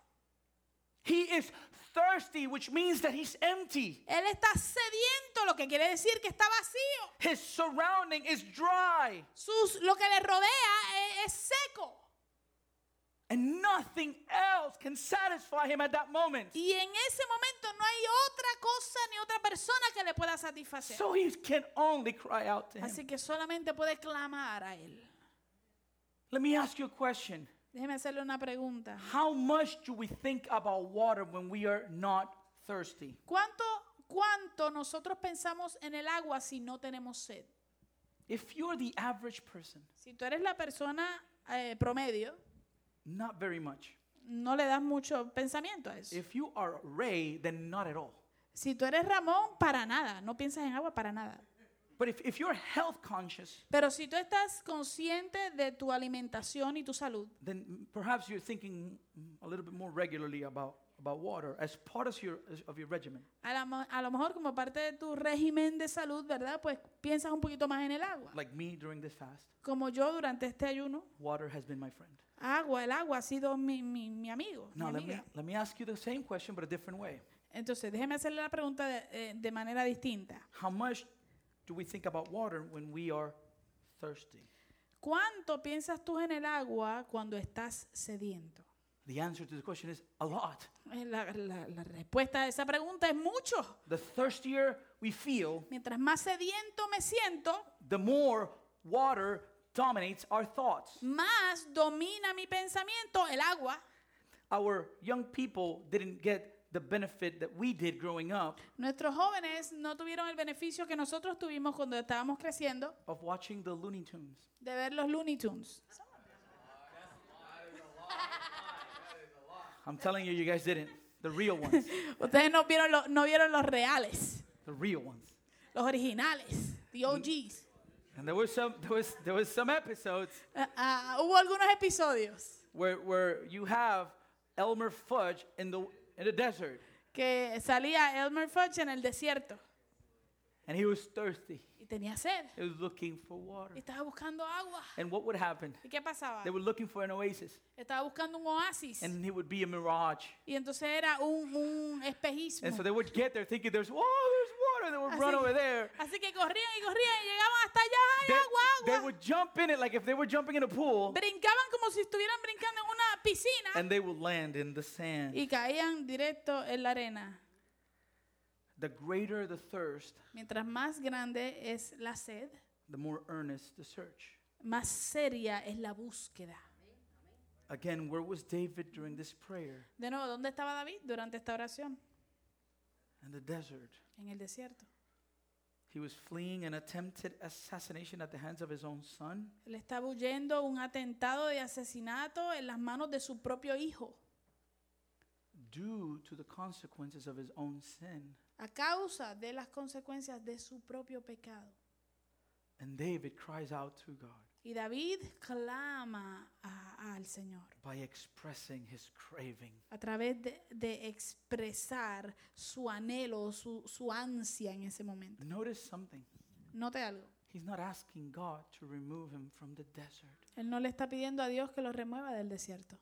He is thirsty, which means that he's empty. Él está sediento, lo que quiere decir que está vacío. His surrounding is dry, Sus, lo que le rodea es, es seco. and nothing else can satisfy him at that moment. Y en ese momento no hay otra cosa ni otra persona que le pueda satisfacer. So he can only cry out to him. Así que solamente puede clamar a él. Let me ask you a question. Déjeme hacerle una pregunta. How much do we think about water when we are not thirsty? ¿Cuánto, ¿Cuánto nosotros pensamos en el agua si no tenemos sed? If you're the average person, Si tú eres la persona eh, promedio, not very much. no le das mucho pensamiento a eso. If you are Ray, then not at all. Si tú eres Ramón, para nada. No piensas en agua para nada. But if, if you're health conscious, Pero si tú estás consciente de tu alimentación y tu salud, then perhaps you're thinking a little bit more regularly about, about water as part of your, of your regimen. a, la a lo mejor como parte de tu régimen de salud, ¿verdad? Pues piensas un poquito más en el agua. Like me during this fast, Como yo durante este ayuno, water has been my friend. agua, el agua ha sido mi, mi, mi amigo. mi Now, let me, amiga. let me ask you the same question, but a different way. Entonces, déjeme hacerle la pregunta de, eh, de manera distinta. How much do we think about water when we are thirsty? ¿Cuánto piensas tú en el agua cuando estás sediento? The answer to the question is a lot. Eh, La, la- la respuesta a esa pregunta es mucho. The thirstier we feel, Mientras más sediento me siento, the more water dominates our thoughts. más domina mi pensamiento el agua. Our young people didn't get the benefit that we did growing up Nuestros jóvenes no tuvieron el beneficio que nosotros tuvimos cuando estábamos creciendo of watching the Looney Tunes. de ver los Looney Tunes. I'm telling you, you guys didn't. The real ones. Ustedes no vieron, lo- no vieron los reales, the real ones. los originales, the OGs. And there was some there was there was some episodes Ah, ah, hubo algunos episodios where where you have Elmer Fudge in the in the desert que salía Elmer Fudge en el desierto and he was thirsty. y tenía sed He was looking for water. y estaba buscando agua. And what would happen? ¿Y qué pasaba? They were looking for an oasis Estaba buscando un oasis and it would be a mirage. y entonces era un, un espejismo. And so they would get there thinking there's oh there's water. They would Así, run over there. así que corrían y corrían y llegaban hasta allá. ¡Ay, They, agua, they would jump in it like if they were jumping in a pool Brincaban como si estuvieran brincando en una piscina and they would land in the sand. y caían directo en la arena. The greater the thirst, Mientras más grande es la sed, the more earnest the search. más seria es la búsqueda. Again, where was David during this prayer? De nuevo, ¿dónde estaba David durante esta oración? In the desert. En el desierto. He was fleeing an attempted assassination at the hands of his own son. Él estaba huyendo un atentado de asesinato en las manos de su propio hijo due to the consequences of his own sin. a causa de las consecuencias de su propio pecado. And David cries out to God. Y David clama a- al Señor by expressing his craving. a través de, de expresar su anhelo, su, su ansia en ese momento. Notice something. Note algo. He's not asking God to remove him from the desert. Él no le está pidiendo a Dios que lo remueva del desierto.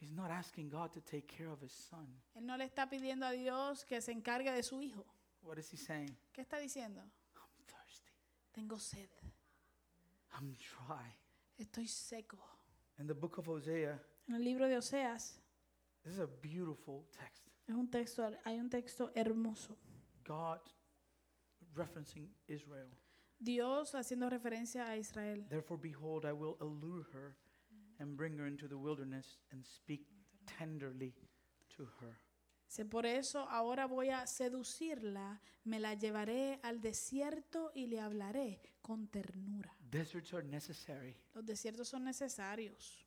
He's not asking God to take care of his son. Él no le está pidiendo a Dios que se encargue de su hijo. What is he saying? ¿Qué está diciendo? I'm thirsty. Tengo sed. I'm dry. Estoy seco. In the book of Hosea, En el libro de Oseas this is a beautiful text. es un texto, hay un texto hermoso. God referencing Israel. Dios haciendo referencia a Israel. Therefore, behold, I will allure her and bring her into the wilderness and speak tenderly to her. Dice, por eso ahora voy a seducirla, me la llevaré al desierto y le hablaré con ternura. Deserts are necessary Los desiertos son necesarios,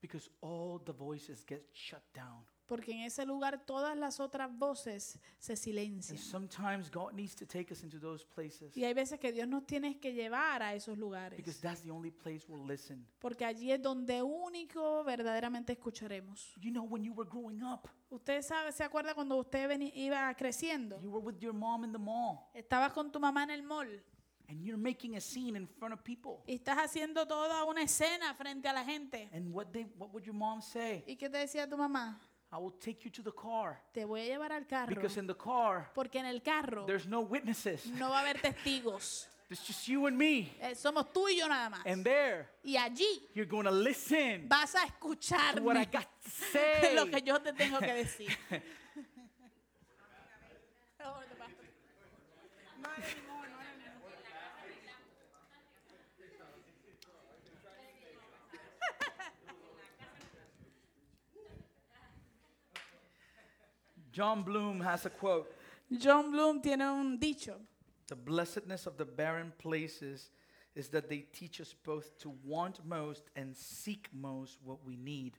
because all the voices get shut down. Porque en ese lugar todas las otras voces se silencian. sometimes God needs to take us into those places Y hay veces que Dios nos tiene que llevar a esos lugares, because that's the only place we'll listen. porque allí es donde único verdaderamente escucharemos. You know, when you were growing up, Usted sabe, se acuerda cuando usted iba creciendo, you were with your mom in the mall estabas con tu mamá en el mall and you're making a scene in front of people. y estás haciendo toda una escena frente a la gente. And what they what would your mom say? ¿Y qué te decía tu mamá? I will take you to the car Te voy a llevar al carro. because in the car Porque en el carro there's no witnesses. no va a haber testigos. It's just you and me. Eh, somos tú y yo nada más. And there Y allí you're going to listen vas a escucharme what I got to say. lo que yo te tengo que decir. John Bloom has a quote. John Bloom tiene un dicho. The blessedness of the barren places is that they teach us both to want most and seek most what we need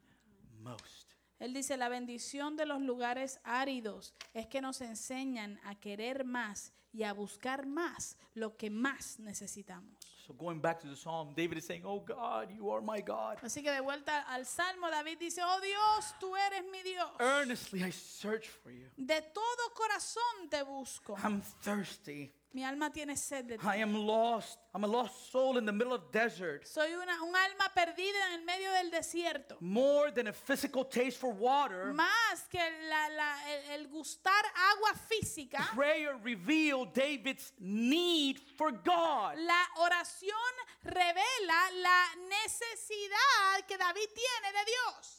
most. Él dice, la bendición de los lugares áridos es que nos enseñan a querer más y a buscar más lo que más necesitamos. So going back to the psalm, David is saying, "Oh God, you are my God. Así que de vuelta al Salmo, David dice, oh Dios, tú eres mi Dios. Earnestly I search for you. De todo corazón te busco. I'm thirsty. Mi alma tiene sed de ti. I am lost. I'm a lost soul in the middle of desert. Soy una, un alma perdida en el medio del desierto. More than a physical taste for water, Más que la- la- el, el gustar agua física, prayer revealed David's need for God. la oración revela la necesidad que David tiene de Dios.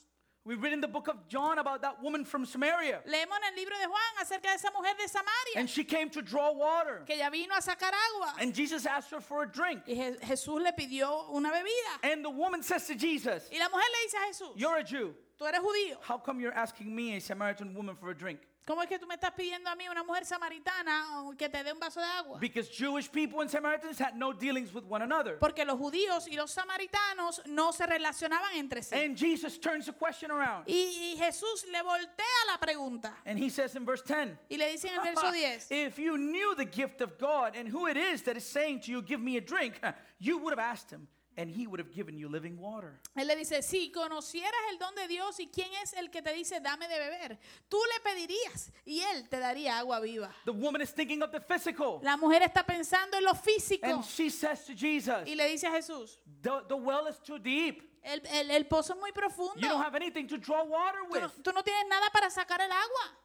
We read in the book of John about that woman from Samaria. Leemos en el libro de Juan acerca de esa mujer de Samaria And she came to draw water. que ella vino a sacar agua. And Jesus asked her for a drink. Y Je- Jesús le pidió una bebida. And the woman says to Jesus, Y la mujer le dice a Jesús, You're a Jew. tú eres judío. How come you're asking me, a Samaritan woman, for a drink? ¿Cómo es que tú me estás pidiendo a mí, una mujer samaritana, que te dé un vaso de agua? Because Jewish people and Samaritans had no dealings with one another. Porque los judíos y los samaritanos no se relacionaban entre sí. And Jesus turns the question around. Y, y Jesús le voltea la pregunta And he says in verse 10, y le dice en el verso 10, If you knew the gift of God and who it is that is saying to you, Give me a drink, you would have asked him, and he would have given you living water. él le dice, si conocieras el don de Dios y quién es el que te dice, dame de beber, tú le pedirías y él te daría agua viva. The woman is thinking of the physical. La mujer está pensando en lo físico And she says to Jesus, y le dice a Jesús, The, the well is too deep. el, el- el pozo es muy profundo. You don't have anything to draw water Tú no, with. tú no tienes nada para sacar el agua.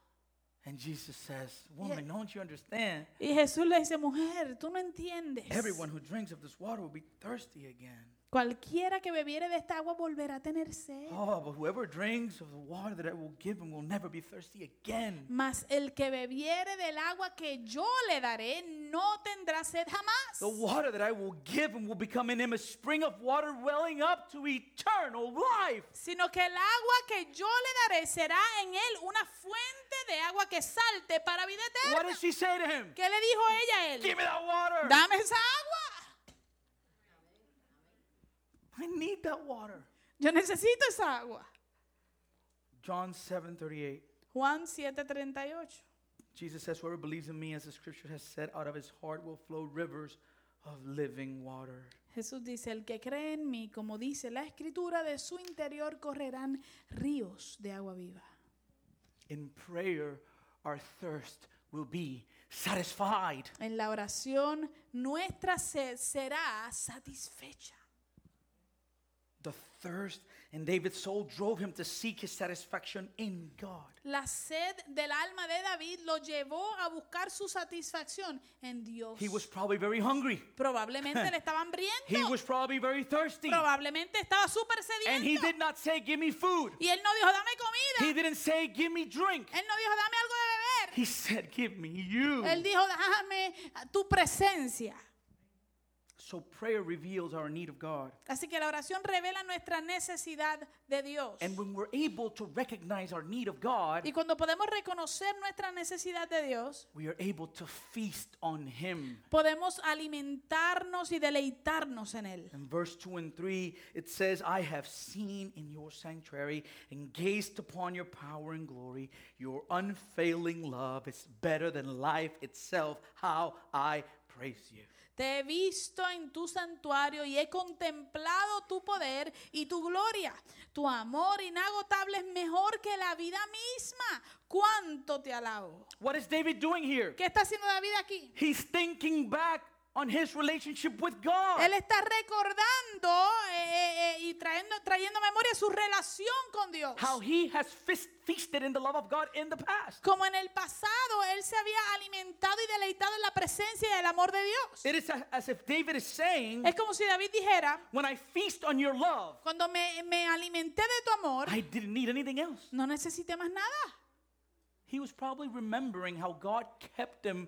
And Jesus says, Woman, don't you understand? Y Jesús le dice, mujer, tú no entiendes. Everyone who drinks of this water will be thirsty again. Cualquiera que bebiere de esta agua volverá a tener sed. Oh, but whoever drinks of the water that I will give him will never be thirsty again. Mas el que bebiere del agua que yo le daré no tendrá sed jamás. The water that I will give him will become in him a spring of water welling up to eternal life. Sino que el agua que yo le daré será en él una fuente de agua que salte para vida What eterna. does she say to him? ¿Qué le dijo ella a él? Give me that water. Dame esa agua. I need that water. Yo necesito esa agua. John 7:38. Juan 7:38. Jesus says, Whoever believes in me, as the scripture has said, out of his heart will flow rivers of living water. Jesús dice, el que cree en mí, como dice la escritura, de su interior correrán ríos de agua viva. In prayer, our thirst will be satisfied. En la oración nuestra sed será satisfecha. The thirst in David's soul drove him to seek his satisfaction in God. La sed del alma de David lo llevó a buscar su satisfacción en Dios. He was probably very hungry. Probablemente le estaba He hambriento. was probably very thirsty. Probablemente estaba súper And he sediento. did not say, Give me food. Y él no dijo, dame comida. He didn't say, Give me drink. Él no dijo, dame algo de beber. He said, Give me you. Él dijo, déjame tu presencia. So prayer reveals our need of God. Así que la oración revela nuestra necesidad de Dios. And when we're able to recognize our need of God, Y cuando podemos reconocer nuestra necesidad de Dios, we are able to feast on Him. podemos alimentarnos y deleitarnos en Él. In verse 2 and 3, it says, I have seen in your sanctuary and gazed upon your power and glory. Your unfailing love is better than life itself. How I praise you. Te he visto en tu santuario y he contemplado tu poder y tu gloria. Tu amor inagotable es mejor que la vida misma. ¿Cuánto te alabo? What is David doing here? ¿Qué está haciendo David aquí? He's thinking back on his relationship with God. Él está recordando eh, eh, eh, y trayendo, trayendo memoria su relación con Dios. How he has feasted in the love of God in the past. Como en el pasado él se había alimentado y deleitado en la presencia y el amor de Dios. It is as if David is saying, Es como si David dijera, When I feast on your love, cuando me, me alimenté de tu amor, I didn't need anything else. no necesité más nada. He was probably remembering how God kept him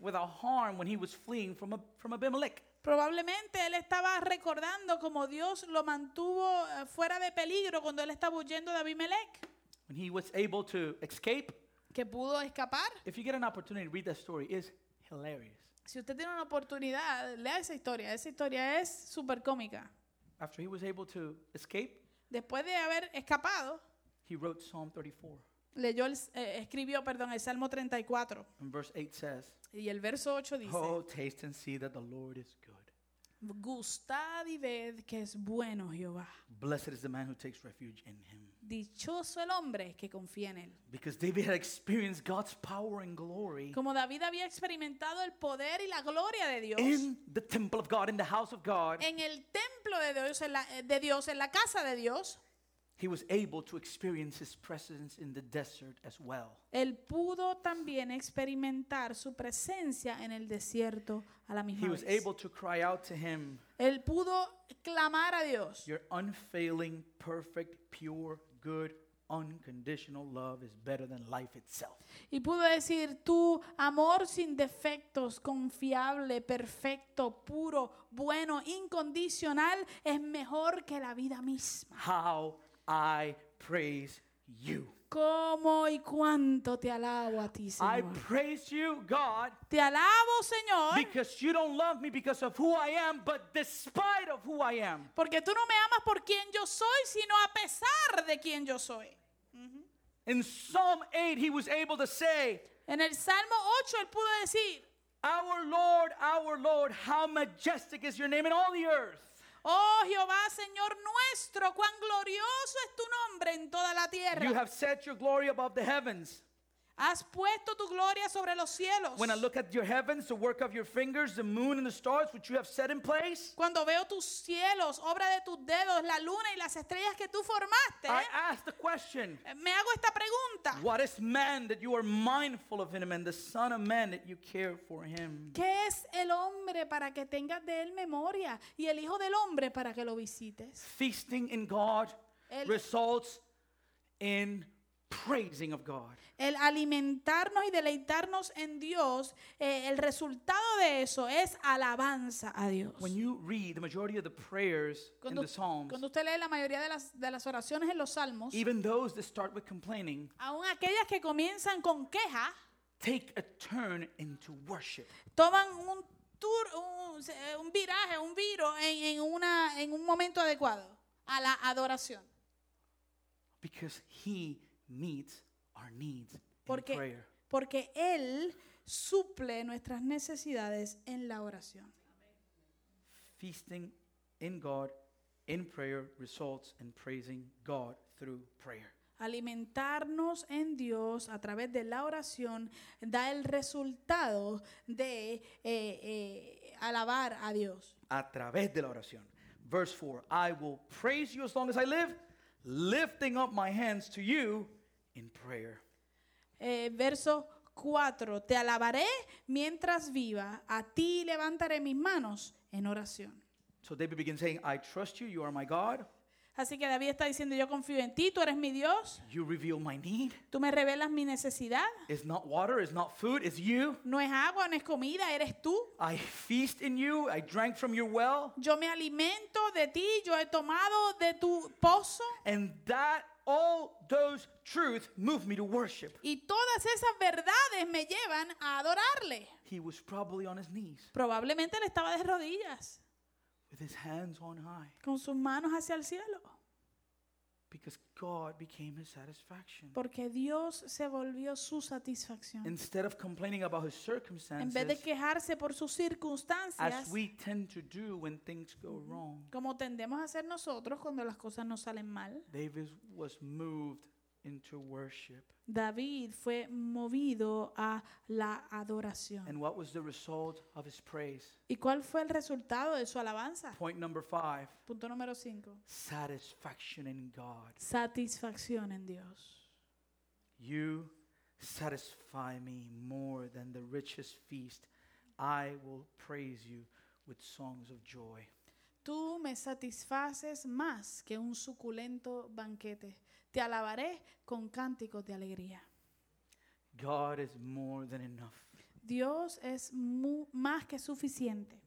without harm when he was fleeing from, a, from Abimelech. Probablemente él estaba recordando como Dios lo mantuvo eh, fuera de peligro cuando él estaba huyendo de Abimelech, When he was able to escape. que pudo escapar. If you get an opportunity to read that story, it's hilarious. Si usted tiene una oportunidad, lea esa historia. Esa historia es súper cómica. After he was able to escape, Después de haber escapado, he wrote Psalm 34. Leyó el, eh, escribió, perdón, el Salmo 34. And verse 8 says, Y el verso 8 dice, Oh, taste and see that the Lord is good. gustad y ved que es bueno Jehová. Blessed is the man who takes refuge in him. Dichoso el hombre que confía en él. Because David had experienced God's power and glory Como David había experimentado el poder y la gloria de Dios in the temple of God, in the house of God, en el templo de Dios, en la, de Dios, en la casa de Dios, he was able to experience his presence in the desert as well. él pudo también experimentar su presencia en el desierto a la He misma was vez. able to cry out to him, Él pudo clamar a Dios. Your unfailing, perfect, pure, good, unconditional love is better than life itself. Y pudo decir, tu amor sin defectos, confiable, perfecto, puro, bueno, incondicional, es mejor que la vida misma. How I praise you. ¿Cómo y cuánto te alabo a ti, I Señor? praise you, God, Te alabo, Señor, because you don't love me because of who I am, but despite of who I am. porque tú no me amas por quien yo soy, sino a pesar de quien yo soy. In Psalm 8, he was able to say, En el Salmo 8 él pudo decir, Our Lord, our Lord, how majestic is your name in all the earth. Oh Jehová, Señor nuestro, cuán glorioso es tu nombre en toda la tierra. You have set your glory above the heavens. Has puesto tu gloria sobre los cielos. When I look at your heavens, the work of your fingers, the moon and the stars, which you have set in place, Cuando veo tus cielos, obra de tus dedos, la luna y las estrellas que tú formaste, I ask the question eh, me hago esta pregunta. What is man that you are mindful of him, and the Son of Man that you care for him? ¿Qué es el hombre para que tengas de él memoria? Y el Hijo del Hombre para que lo visites. Feasting in God El- results in praising of God. El alimentarnos y deleitarnos en Dios, eh, el resultado de eso es alabanza a Dios. When you read the majority of the prayers in Cuando, the Psalms, cuando usted lee la mayoría de las, de las oraciones en los salmos, even those that start with complaining, aun aquellas que comienzan con queja, take a turn into worship. toman un tour, un, un viraje, un viro en, en una, en un momento adecuado a la adoración. Because he meets our needs in Porque, prayer. porque Él suple nuestras necesidades en la oración. feasting in God in prayer results in praising God through prayer. Alimentarnos en Dios a través de la oración da el resultado de eh, eh, alabar a Dios. A través de la oración. Verse 4 I will praise you as long as I live, lifting up my hands to you in prayer. Eh, verso 4, te alabaré mientras viva, a ti levantaré mis manos en oración. So David begins saying, I trust you, you are my God. Así que David está diciendo, yo confío en ti, tú eres mi Dios, You reveal my need. tú me revelas mi necesidad. It's not water, it's not food, it's you. No es agua, no es comida, eres tú. I feast in you, I drank from your well. Yo me alimento de ti, yo he tomado de tu pozo. And that all those truths move me to worship. Y todas esas verdades me llevan a adorarle. He was probably on his knees Probablemente él estaba de rodillas, with his hands on high con sus manos hacia el cielo, because God became his satisfaction. porque Dios se volvió su satisfacción. Instead of complaining about his En vez de circumstances, quejarse por sus circunstancias, as we tend to do when things go wrong, como tendemos a hacer nosotros cuando las cosas nos salen mal, David was moved into worship. David fue movido a la adoración. And what was the result of his praise? ¿Y cuál fue el resultado de su alabanza? Point number five Punto número 5. satisfaction in God. Satisfacción en Dios. You satisfy me more than the richest feast. I will praise you with songs of joy. Tú me satisfaces más que un suculento banquete. Te alabaré con cánticos de alegría. God is more than enough. Dios es mu- más que suficiente.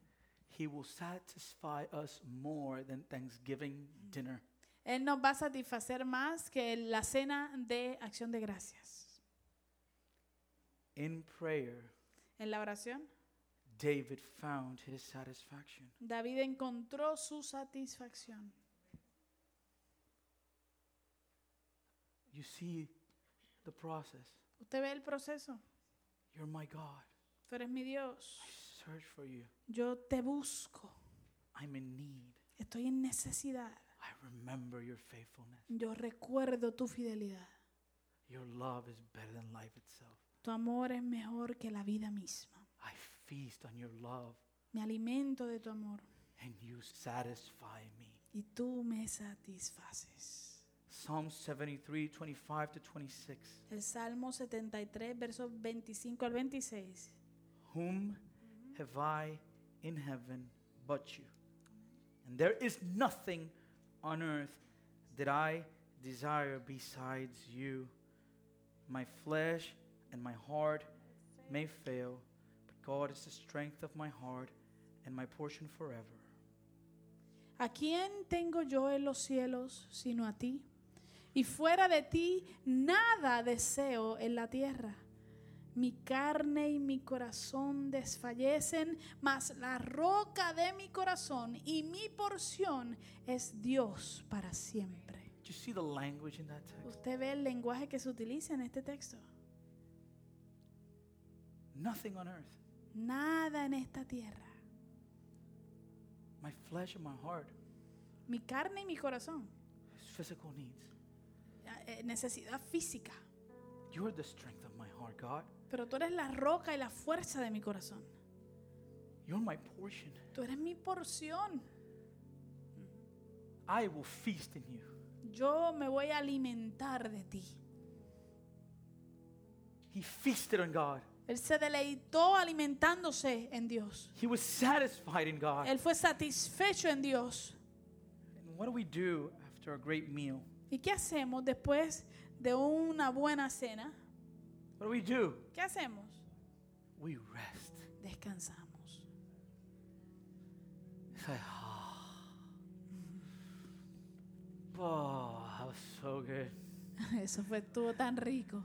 He will satisfy us more than Thanksgiving dinner. Él nos va a satisfacer más que la cena de acción de gracias. In prayer, En la oración, David found his satisfaction. David encontró su satisfacción. You see the process. ¿Usted ve el proceso? You're my God. Tú eres mi Dios. I search for you. Yo te busco. I'm in need. Estoy en necesidad. I remember your faithfulness. Yo recuerdo tu fidelidad. Your love is better than life itself. Tu amor es mejor que la vida misma. I feast on your love Me alimento de tu amor and you satisfy me. y tú me satisfaces. Psalm 73, 25 to 26. El Salmo 73, versos 25 al 26. Whom have I in heaven but you? And there is nothing on earth that I desire besides you. My flesh and my heart may fail, but God is the strength of my heart and my portion forever. ¿A quién tengo yo en los cielos sino a ti? Y fuera de ti nada deseo en la tierra. Mi carne y mi corazón desfallecen, mas la roca de mi corazón y mi porción es Dios para siempre. Do you see the language in that text? Usted ve el lenguaje que se utiliza en este texto. Nothing on earth. Nada en esta tierra. My flesh and my heart, Mi carne y mi corazón. physical needs. Eh, Necesidad física. You're the strength of my heart, God. Pero tú eres la roca y la fuerza de mi corazón. You're my portion. Tú eres mi porción. I will feast in you. Yo me voy a alimentar de ti. He feasted on God. Él se deleitó alimentándose en Dios. He was satisfied in God. Él fue satisfecho en Dios. And what do we do after a great meal? ¿Y qué hacemos después de una buena cena? What do we do? ¿Qué hacemos? We rest. Descansamos. It's like, oh, that was so good. Eso fue estuvo tan rico.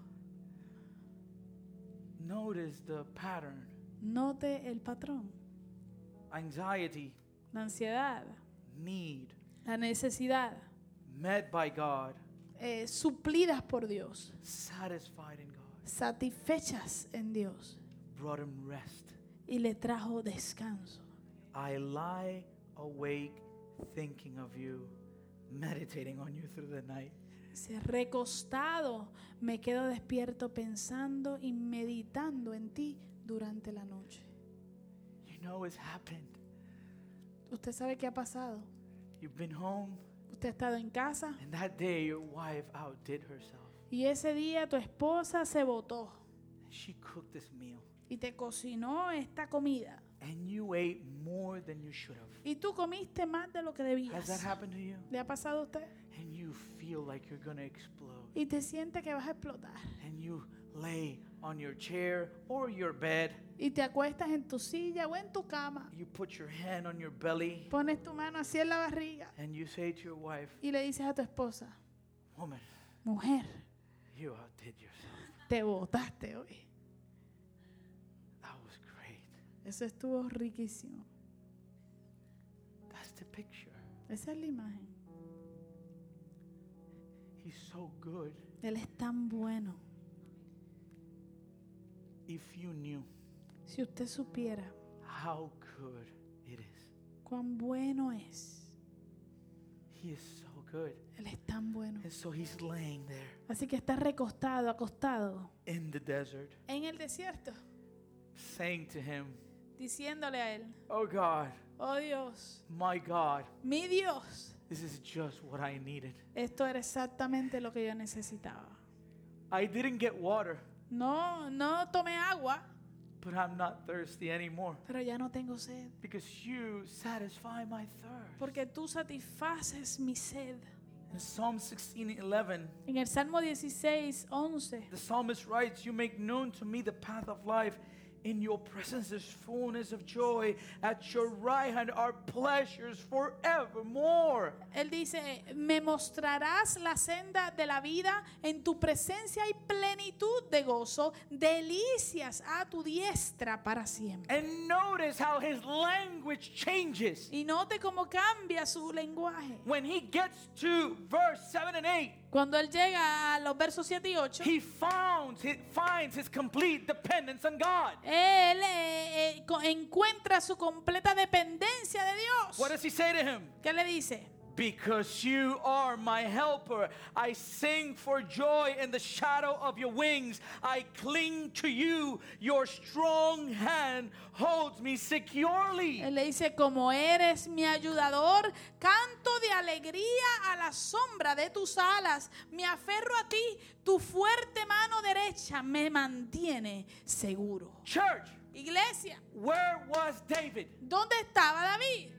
Notice the pattern Note el patrón. anxiety, La ansiedad, need, la necesidad, met by God, eh, suplidas por Dios, satisfied in God, satisfechas en Dios brought him rest. y le trajo descanso. I lie awake thinking of you, meditating on you through the night. Dice, recostado, me quedo despierto pensando y meditando en ti durante la noche. You know it's happened. Usted sabe qué ha pasado. You've been home, Usted ha estado en casa and that day your wife outdid herself. y ese día tu esposa se botó She cooked this meal, y te cocinó esta comida. and you ate more than you should have. Y tú comiste más de lo que Has debías. that happened to you? ¿Le ha pasado a usted? And you feel like you're gonna explode. Y te sientes que vas a explotar. And you lay on your chair or your bed. Y te acuestas en tu silla o en tu cama. You put your hand on your belly, Pones tu mano así en la barriga and you say to your wife, y le dices a tu esposa, Woman, mujer, you outdid yourself. te botaste hoy. That was great. Eso estuvo riquísimo. That's the picture. Esa es la imagen. He's so good. Él es tan bueno. If you knew Si usted supiera how good it is, cuán bueno es, He is so good. Él es tan bueno. And so he's laying there Así que está recostado, acostado in the desert, en el desierto, saying to him, diciéndole a Él, Oh God, oh Dios, my God, mi Dios, this is just what I needed. esto era exactamente lo que yo necesitaba. I didn't get water, No, no tomé agua, but I'm not thirsty anymore pero ya no tengo sed. because you satisfy my thirst. Porque tú satisfaces mi sed. In Psalm 16 11, En el Salmo 16, 11, the psalmist writes, You make known to me the path of life. In your presence is fullness of joy. At your right hand are pleasures forevermore. él dice, me mostrarás la senda de la vida, en tu presencia hay plenitud de gozo, delicias a tu diestra para siempre. And notice how his language changes. Y note cómo cambia su lenguaje. When he gets to verse 7 and 8, Cuando él llega a los versos 7 y 8, he finds, he finds his complete dependence on God. él eh, eh, encuentra su completa dependencia de Dios. What does he say to him? ¿Qué le dice? Because you are my helper. I sing for joy in the shadow of your wings. I cling to you. Your strong hand holds me securely. Él le dice, como eres mi ayudador, canto de alegría a la sombra de tus alas. Me aferro a ti, tu fuerte mano derecha me mantiene seguro. Church, Iglesia, where was David? ¿dónde estaba David?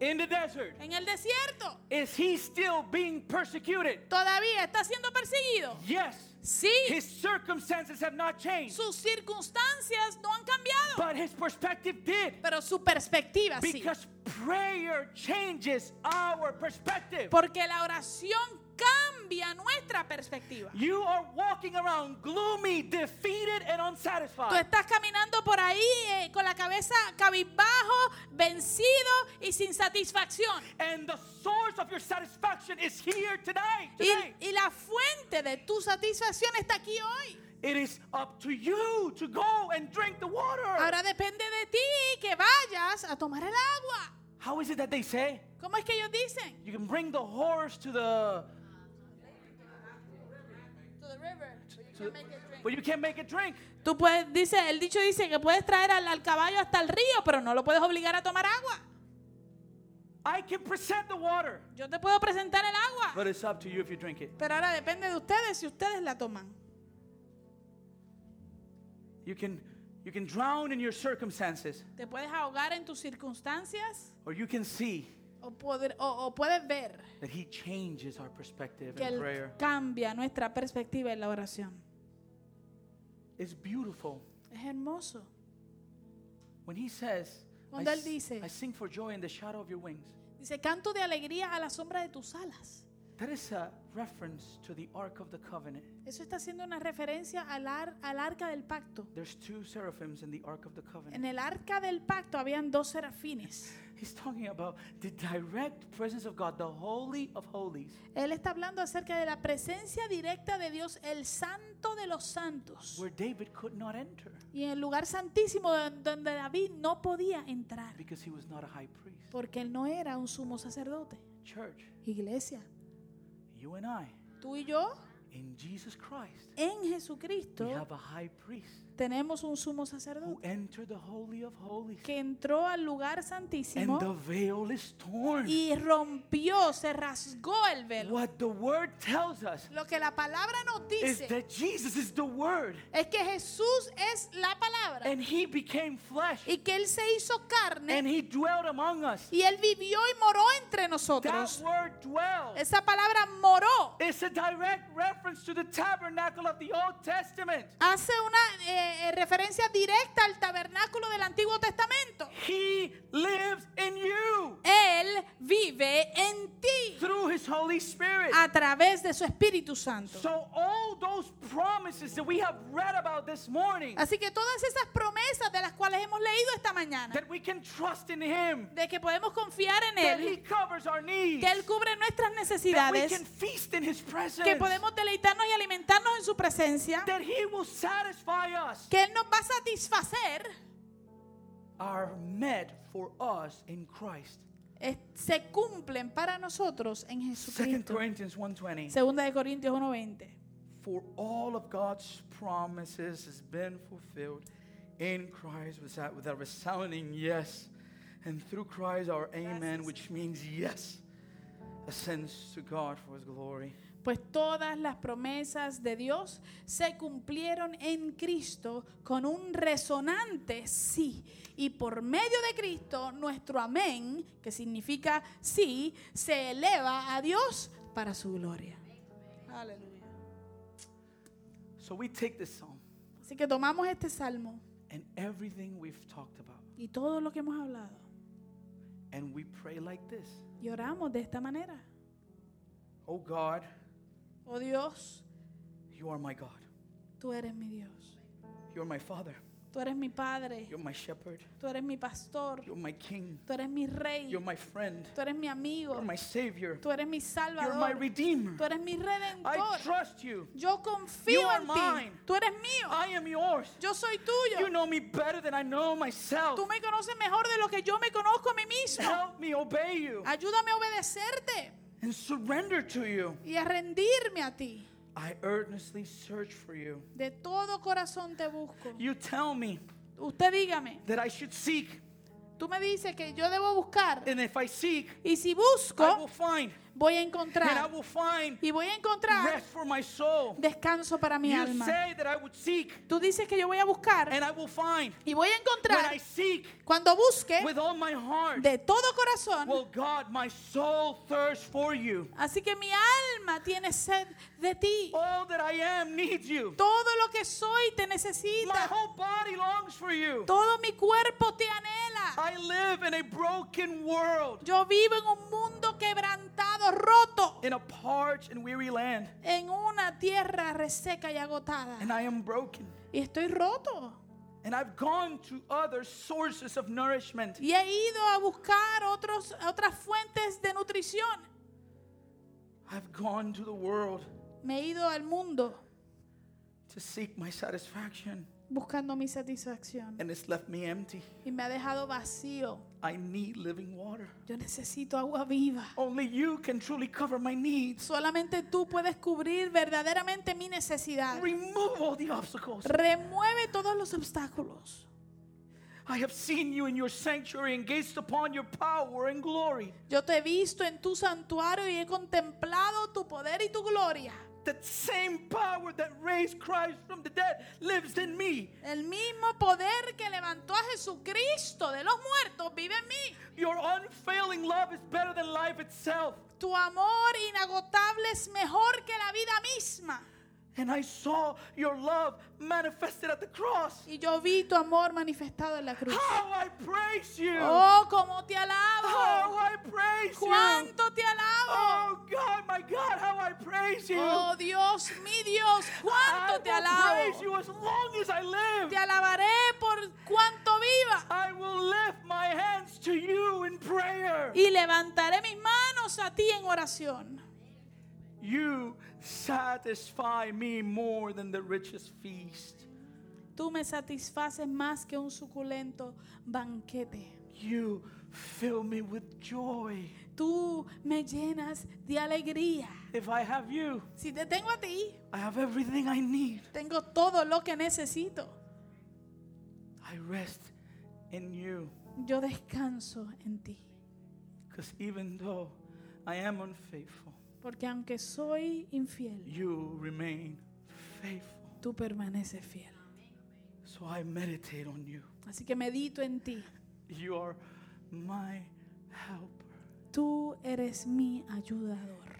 In the desert. En el desierto. Is he still being persecuted? ¿Todavía está siendo perseguido? Yes. Sí. His circumstances have not changed, Sus circunstancias no han cambiado. but his perspective did. Pero su perspectiva sí. Because prayer changes our perspective. Porque la oración cambia nuestra perspectiva. You are walking around gloomy, defeated, and Tú unsatisfied. estás caminando por ahí eh, con la cabeza cabizbajo, vencido y sin satisfacción. And the source of your satisfaction is here today. Y, today. y la fuente de tu satisfacción está aquí hoy. It is up to you to go and drink the water. Ahora depende de ti que vayas a tomar el agua. How is it that they say ¿Cómo es que ellos dicen? you can bring the horse to the, but you can't make it drink? Tú puedes, dice, el dicho dice que puedes traer al, al caballo hasta el río, pero no lo puedes obligar a tomar agua. I can present the water, Yo te puedo presentar el agua, but it's up to you if you drink it. pero ahora depende de ustedes si ustedes la toman. You can, you can drown in your circumstances, Te puedes ahogar en tus circunstancias or you can see o, poder- o- o puedes ver that He changes our perspective que in Él prayer. cambia nuestra perspectiva en la oración. It's beautiful. Es hermoso. When He says, I, Cuando Él s- dice- I sing for joy in the shadow of your wings. Dice, canto de alegría a la sombra de tus alas. That is a reference to the Ark of the Covenant. Eso está haciendo una referencia al, ar- al arca del pacto. There's two seraphims in the Ark of the En Covenant. el arca del pacto habían dos serafines. He's talking about the direct presence of God, the Holy of Holies, Él está hablando acerca de la presencia directa de Dios, el santo de los santos. where David could not enter Y en el lugar santísimo don- donde David no podía entrar. because he was not a high priest. Porque él no era un sumo sacerdote. Church, Iglesia, you and I, tú y yo in Jesus Christ, en we Jesucristo have a high priest tenemos un sumo who sacerdote entered the Holy of Holies. que entró al lugar And santísimo the veil is torn. y rompió, se rasgó el velo. What the word tells us Lo que la palabra nos is dice that Jesus is the Word es que Jesús es la palabra and He became flesh y que Él se hizo and carne He dwelt among us. y Él vivió y moró entre That nosotros. word dwell Esa palabra moró is a direct reference to the tabernacle of the Old Testament. hace una eh, eh, referencia directa al tabernáculo del Antiguo Testamento. He lives in you Él vive en ti through His Holy Spirit. a través de su Espíritu Santo. So, all those promises that we have read about this morning, Así que todas esas promesas de las cuales hemos leído esta mañana, that we can trust in Him, de que podemos confiar en that He Él, covers our needs, que Él cubre nuestras that we necesidades, can feast in His presence, que podemos deleitarnos y alimentarnos en su presencia, that He will satisfy us, que Él nos va a satisfacer, are met for us in Christ. es- se cumplen para nosotros en 2 Jesucristo. Corinthians 1:20. Segunda de Corintios 1:20. For all of God's promises has been fulfilled in Christ with a, with a resounding yes. And through Christ our amen, which means yes, ascends to God for his glory. Pues todas las promesas de Dios se cumplieron en Cristo con un resonante sí. Y por medio de Cristo, nuestro amén, que significa sí, se eleva a Dios para su gloria. Aleluya. So we take this psalm Así que tomamos este salmo and everything we've talked about, y todo lo que hemos hablado and we pray like this y oramos de esta manera. Oh God, Oh Dios, you are my God. tú eres mi Dios. You're my Father. Tú eres mi Padre. You're my shepherd. Tú eres mi pastor. You're my King. Tú eres mi rey. You're my friend. Tú eres mi amigo. You're my Savior. Tú eres mi You're my salvador. Redeemer. Tú eres mi I redentor. trust you. Yo You confío are en ti. Tú eres mío. I am yours. Yo soy You tuyo. know me better than I know myself. Tú me conoces mejor de lo que yo me conozco a mí mismo. Help me obey you Ayúdame a obedecerte and surrender to you. y a rendirme a ti. I earnestly search for you. De todo corazón te busco. You tell me Usted dígame. that I should seek, Tú me dices que yo debo buscar. and if I seek, Y si I will busco, find, voy a encontrar. will find Y voy a encontrar rest for my soul. descanso para mi You alma. say that I would seek, Tú dices que yo voy a buscar and I will find. y voy a When encontrar I seek cuando busque with all my heart, de todo corazón. well, God, my soul thirsts for you. Así que mi alma tiene sed de ti. All that I am needs you. Todo lo que soy te My necesita. whole body longs for you. Todo mi cuerpo te anhela. I live in a broken world, Yo vivo en un mundo quebrantado, roto, in a parched and weary land, en una tierra reseca y agotada. and I am broken. Y estoy roto. And I've gone to other sources of nourishment. Y he ido a buscar otros, otras fuentes de nutrición. I've gone to the world Me he ido al mundo to seek my satisfaction, buscando mi satisfacción. and it's left me empty. Y me ha dejado vacío. I need living water. Yo necesito agua viva. Only you can truly cover my needs. Solamente tú puedes cubrir verdaderamente mi necesidad. Remove all the obstacles. Remueve todos los obstáculos. I have seen you in your sanctuary and gazed upon your power and glory. Yo te he visto en tu santuario y he contemplado tu poder y tu gloria. That same power that raised Christ from the dead lives in me. El mismo poder que levantó a Jesucristo de los muertos vive en mí. Your unfailing love is better than life itself. Tu amor inagotable es mejor que la vida misma. And I saw your love manifested at the cross. Y yo vi tu amor manifestado en la cruz. How I praise you. Oh, cómo te How alabo. I praise you. Cuánto te alabo. Oh God, my God, praise you. Oh Dios, mi Dios, I cuánto te will praise alabo. you as long as I live. Te alabaré por cuanto viva. I will lift my hands to you in prayer. Y levantaré mis manos a ti en oración. You satisfy me more than the richest feast. Tú me satisfaces más que un suculento banquete. You fill me with joy. Tú me llenas de alegría. If I have you, Si te tengo a ti, I have everything I need. tengo todo lo que necesito. I rest in you. Yo descanso en ti. Because even though I am unfaithful, Porque aunque soy infiel, you remain faithful. tú permaneces fiel. So I meditate on you. Así que medito en ti. You are my helper. Tú eres mi ayudador.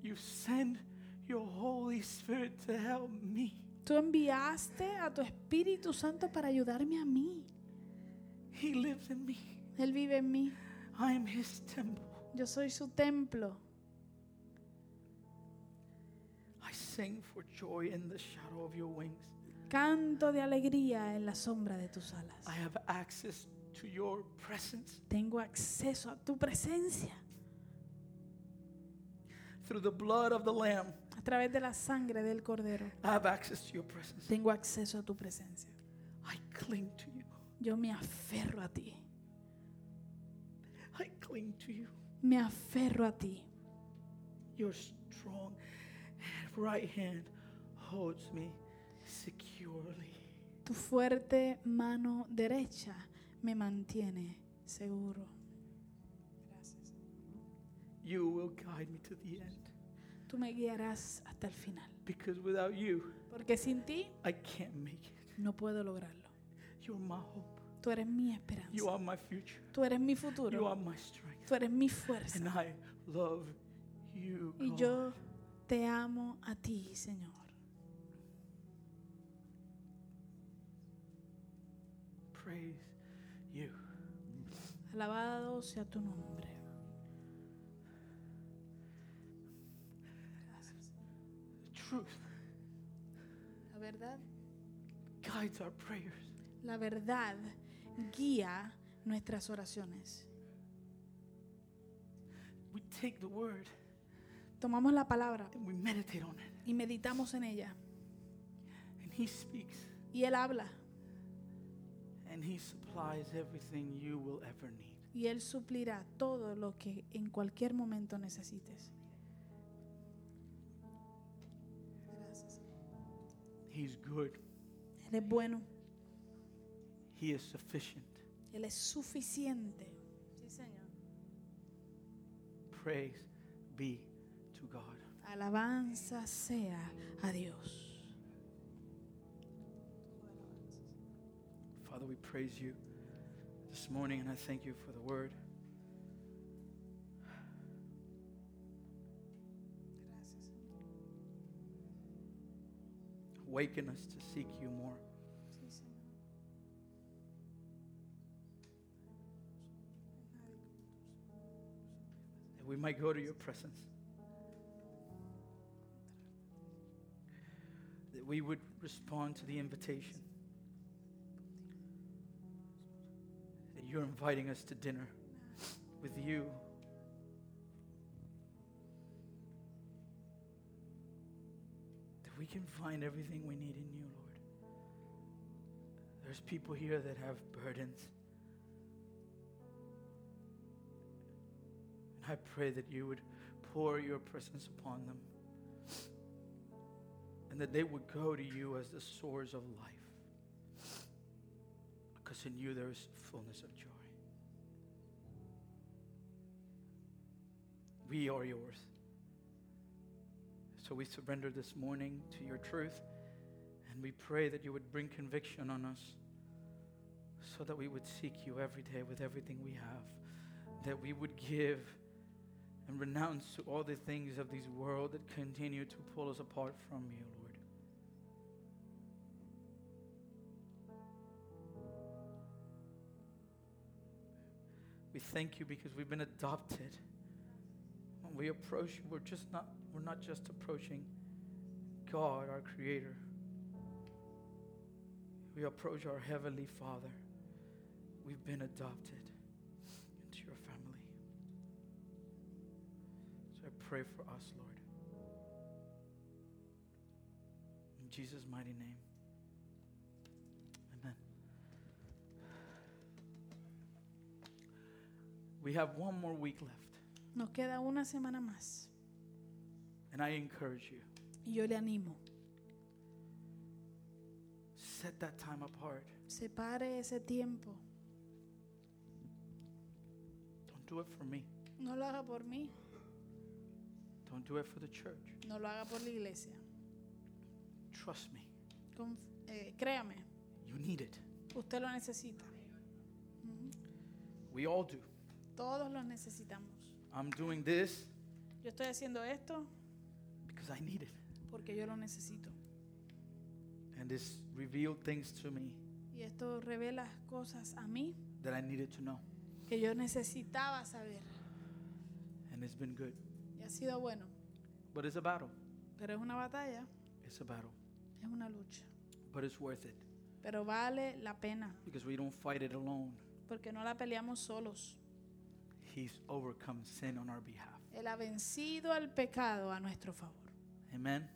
You send your Holy Spirit to help me. Tú enviaste a tu Espíritu Santo para ayudarme a mí. He lives in me. Él vive en mí. I am his temple. Yo soy su templo. I sing for joy in the shadow of your wings. Canto de alegría en la sombra de tus alas. I have access to your presence Tengo acceso a tu presencia through the blood of the Lamb. a través de la sangre del Cordero. I have access to your presence. Tengo acceso a tu presencia. I cling to you. Yo me aferro a ti. I cling to you. Me aferro a ti. Your strong right hand holds me securely. Tu fuerte mano derecha me mantiene seguro. Gracias. You will guide me to the end. Tú me guiarás hasta el final. Because without you, Porque sin ti I can't make it. no puedo lograrlo. You're my hope. Tú eres mi esperanza. You are my future. Tú eres mi You futuro. are my strength. Tú eres mi fuerza. And I love you. Y God. yo te amo a ti, Señor. Praise you. Alabado sea tu nombre. Gracias. Truth La verdad, guides our prayers. la verdad guía nuestras oraciones. We take the word Tomamos la palabra and we meditate on it. y meditamos en ella. And He speaks Y Él habla and He supplies everything you will ever need. y Él suplirá todo lo que en cualquier momento necesites. Gracias. He's good. Él es bueno, He is sufficient. Él es suficiente. Sí, Señor. Praise be. Alabanza sea a Dios. Father, we praise you this morning and I thank you for the word. Awaken us to seek you more. That we might go to your presence. We would respond to the invitation. That you're inviting us to dinner with you. That we can find everything we need in you, Lord. There's people here that have burdens. And I pray that you would pour your presence upon them. And that they would go to you as the source of life. Because in you there is fullness of joy. We are yours. So we surrender this morning to your truth. And we pray that you would bring conviction on us so that we would seek you every day with everything we have. That we would give and renounce to all the things of this world that continue to pull us apart from you, Lord. We thank you because we've been adopted. When we approach you, we're just not we're not just approaching God, our Creator. We approach our Heavenly Father. We've been adopted into your family. So I pray for us, Lord. In Jesus' mighty name. We have one more week left. Nos queda una semana más. And I encourage you, Y yo le animo. set that time apart. Separe ese tiempo. Don't do it for me. No lo haga por mí. Don't do it for the church. No lo haga por la iglesia. Trust me. Conf- eh, créame, You need it. usted lo necesita. Ujú. We all do. Todos lo necesitamos. I'm doing this Yo estoy haciendo esto because I need it. porque yo lo necesito. And this revealed things to me Y esto revela cosas a mí that I needed to know. que yo necesitaba saber. And it's been good. Y ha sido bueno. But it's a battle. Pero es una batalla, It's a battle. es una lucha. But it's worth it Pero vale la pena because we don't fight it alone. porque no la peleamos solos. He's overcome sin on our behalf. Él ha vencido al pecado a nuestro favor. Amen.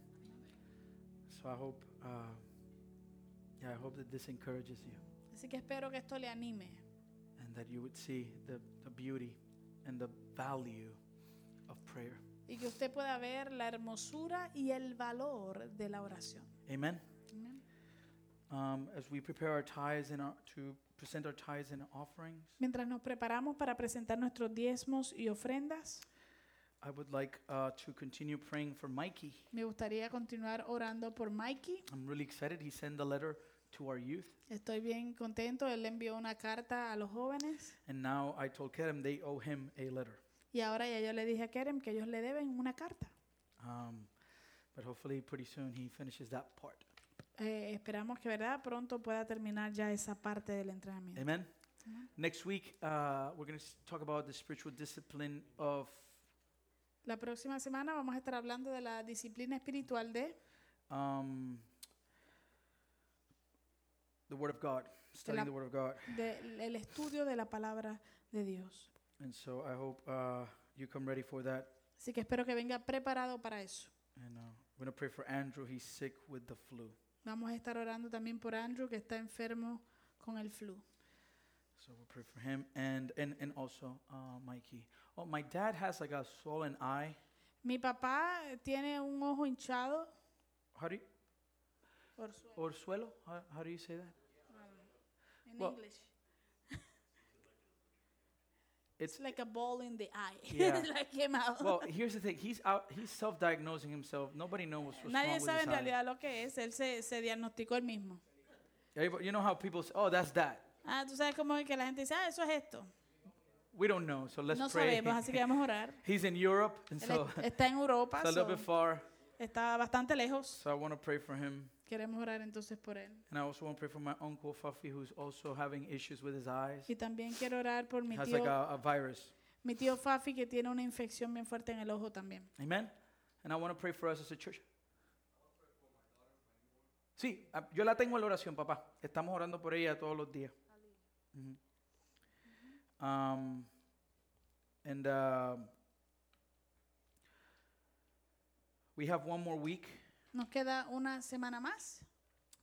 So I hope, uh, yeah, I hope that this encourages you Así que espero que esto le anime and that you would see the, the beauty and the value of prayer. y que usted pueda ver la hermosura y el valor de la oración. Amen. Amén. Um, as we prepare our tithes and our, to present our tithes and offerings, Mientras nos preparamos para presentar nuestros diezmos y ofrendas, I would like uh, to continue praying for Mikey. me gustaría continuar orando por Mikey. I'm really excited. He sent a letter to our youth, Estoy bien contento. Él le envió una carta a los jóvenes and now I told Kerem they owe him a letter. y ahora ya yo le dije a Kerem que ellos le deben una carta. Um, but hopefully, pretty soon he finishes that part. Eh, esperamos que, ¿verdad? Pronto pueda terminar ya esa parte del entrenamiento. Amen. Amen. Next week, uh, we're going to talk about the spiritual discipline of La próxima semana vamos a estar hablando de la disciplina espiritual de um, the Word of God, studying la- the Word of God. de- el estudio de la palabra de Dios. And so I hope uh, you come ready for that. Así que espero que venga preparado para eso. And uh, we're going to pray for Andrew. He's sick with the flu. Vamos a estar orando también por Andrew que está enfermo con el flu. So we'll pray for him and and and also uh, Mikey. Oh, my dad has like a swollen eye. Mi papá tiene un ojo hinchado. How do you, Orzuelo, orzuelo? How, how do you say that? En Well, English. It's like a ball in the eye. Yeah. like came out. well. Here's the thing. He's out. He's self-diagnosing himself. Nobody knows what's wrong Nadie with sabe his en eye. realidad lo que es. Él se, se diagnosticó él mismo. Everybody- You know how people say, "Oh, that's that." Ah, tú sabes cómo es que la gente dice, ah, eso es esto. We don't know. So let's no pray. sabemos, así que vamos a orar. He's in Europe, and Él so es- está en Europa, a little so bit far. está bastante lejos. So I want to pray for him, Queremos orar entonces por él. and I also want to pray for my uncle Fafi, who's also having issues with his eyes. Y también quiero orar por mi Has tío, like a, a virus. mi tío Fafi que tiene una infección bien fuerte en el ojo también. Amen. And I want to pray for us as a church. Sí, ah, yo la tengo en la oración, papá. Estamos orando por ella todos los días. Ujú. Um, and um, we have one more week. Nos queda una semana más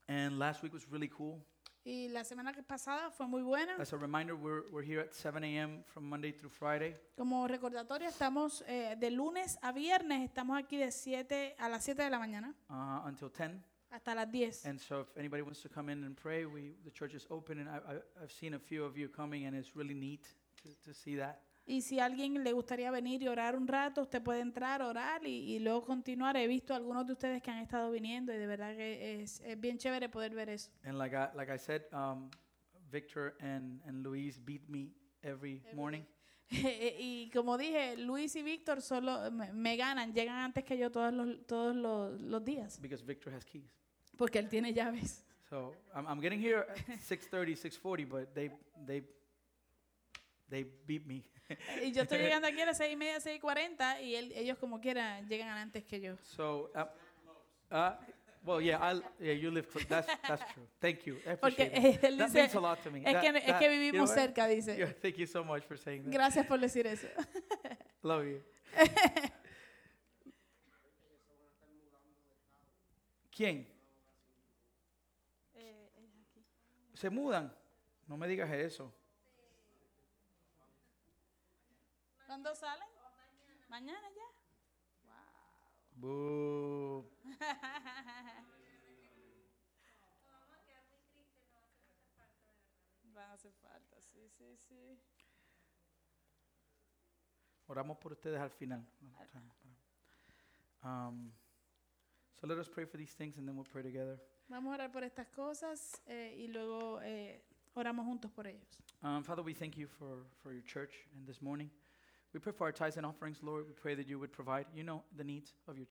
And last week was really cool. y la semana que pasada fue muy buena. As a reminder, we're, we're here at 7 a.m. from Monday through Friday. Como recordatorio, estamos eh, de lunes a viernes, estamos aquí de 7 a las 7 de la mañana uh, until 10. hasta las 10. And so, if anybody wants to come in and pray, we the church is open, and I, I, I've seen a few of you coming, and it's really neat to, to see that. Y si a alguien le gustaría venir y orar un rato, usted puede entrar, orar y, y luego continuar. He visto algunos de ustedes que han estado viniendo y de verdad que es, es bien chévere poder ver eso. And like I like I said, um, Victor and and Louise beat me every Every morning. y como dije, Luis y Víctor solo me, me ganan, llegan antes que yo todos los, todos los, los días, because Victor has keys. porque él tiene llaves. So I'm, I'm getting here at 6:30, 6:40, but they they They beat me. Y yo estoy llegando aquí a las seis y media, seis y cuarenta, y él- ellos como quiera llegan antes que yo. So, uh, uh, well, yeah, I'll, yeah, you live close. That's, that's true. Thank you. I Porque appreciate it. él That dice, means a lot to me. es That- que, es that- que you know vivimos cerca, dice. Yeah, thank you so much for saying that. Gracias por decir eso. Love you. ¿Quién? ¿Se mudan? No me digas eso. ¿Cuándo salen? Mañana ya. Boo. Van a hacer falta, sí, sí, sí. Oramos por ustedes al final. Um, so let us pray for these things and then we'll pray together. Vamos a orar por estas cosas eh, y luego eh, oramos juntos por ellos. Um, Father, we thank you for, for your church and this morning. We pray for our tithes and offerings, Lord. We pray that you would provide. You know the needs of your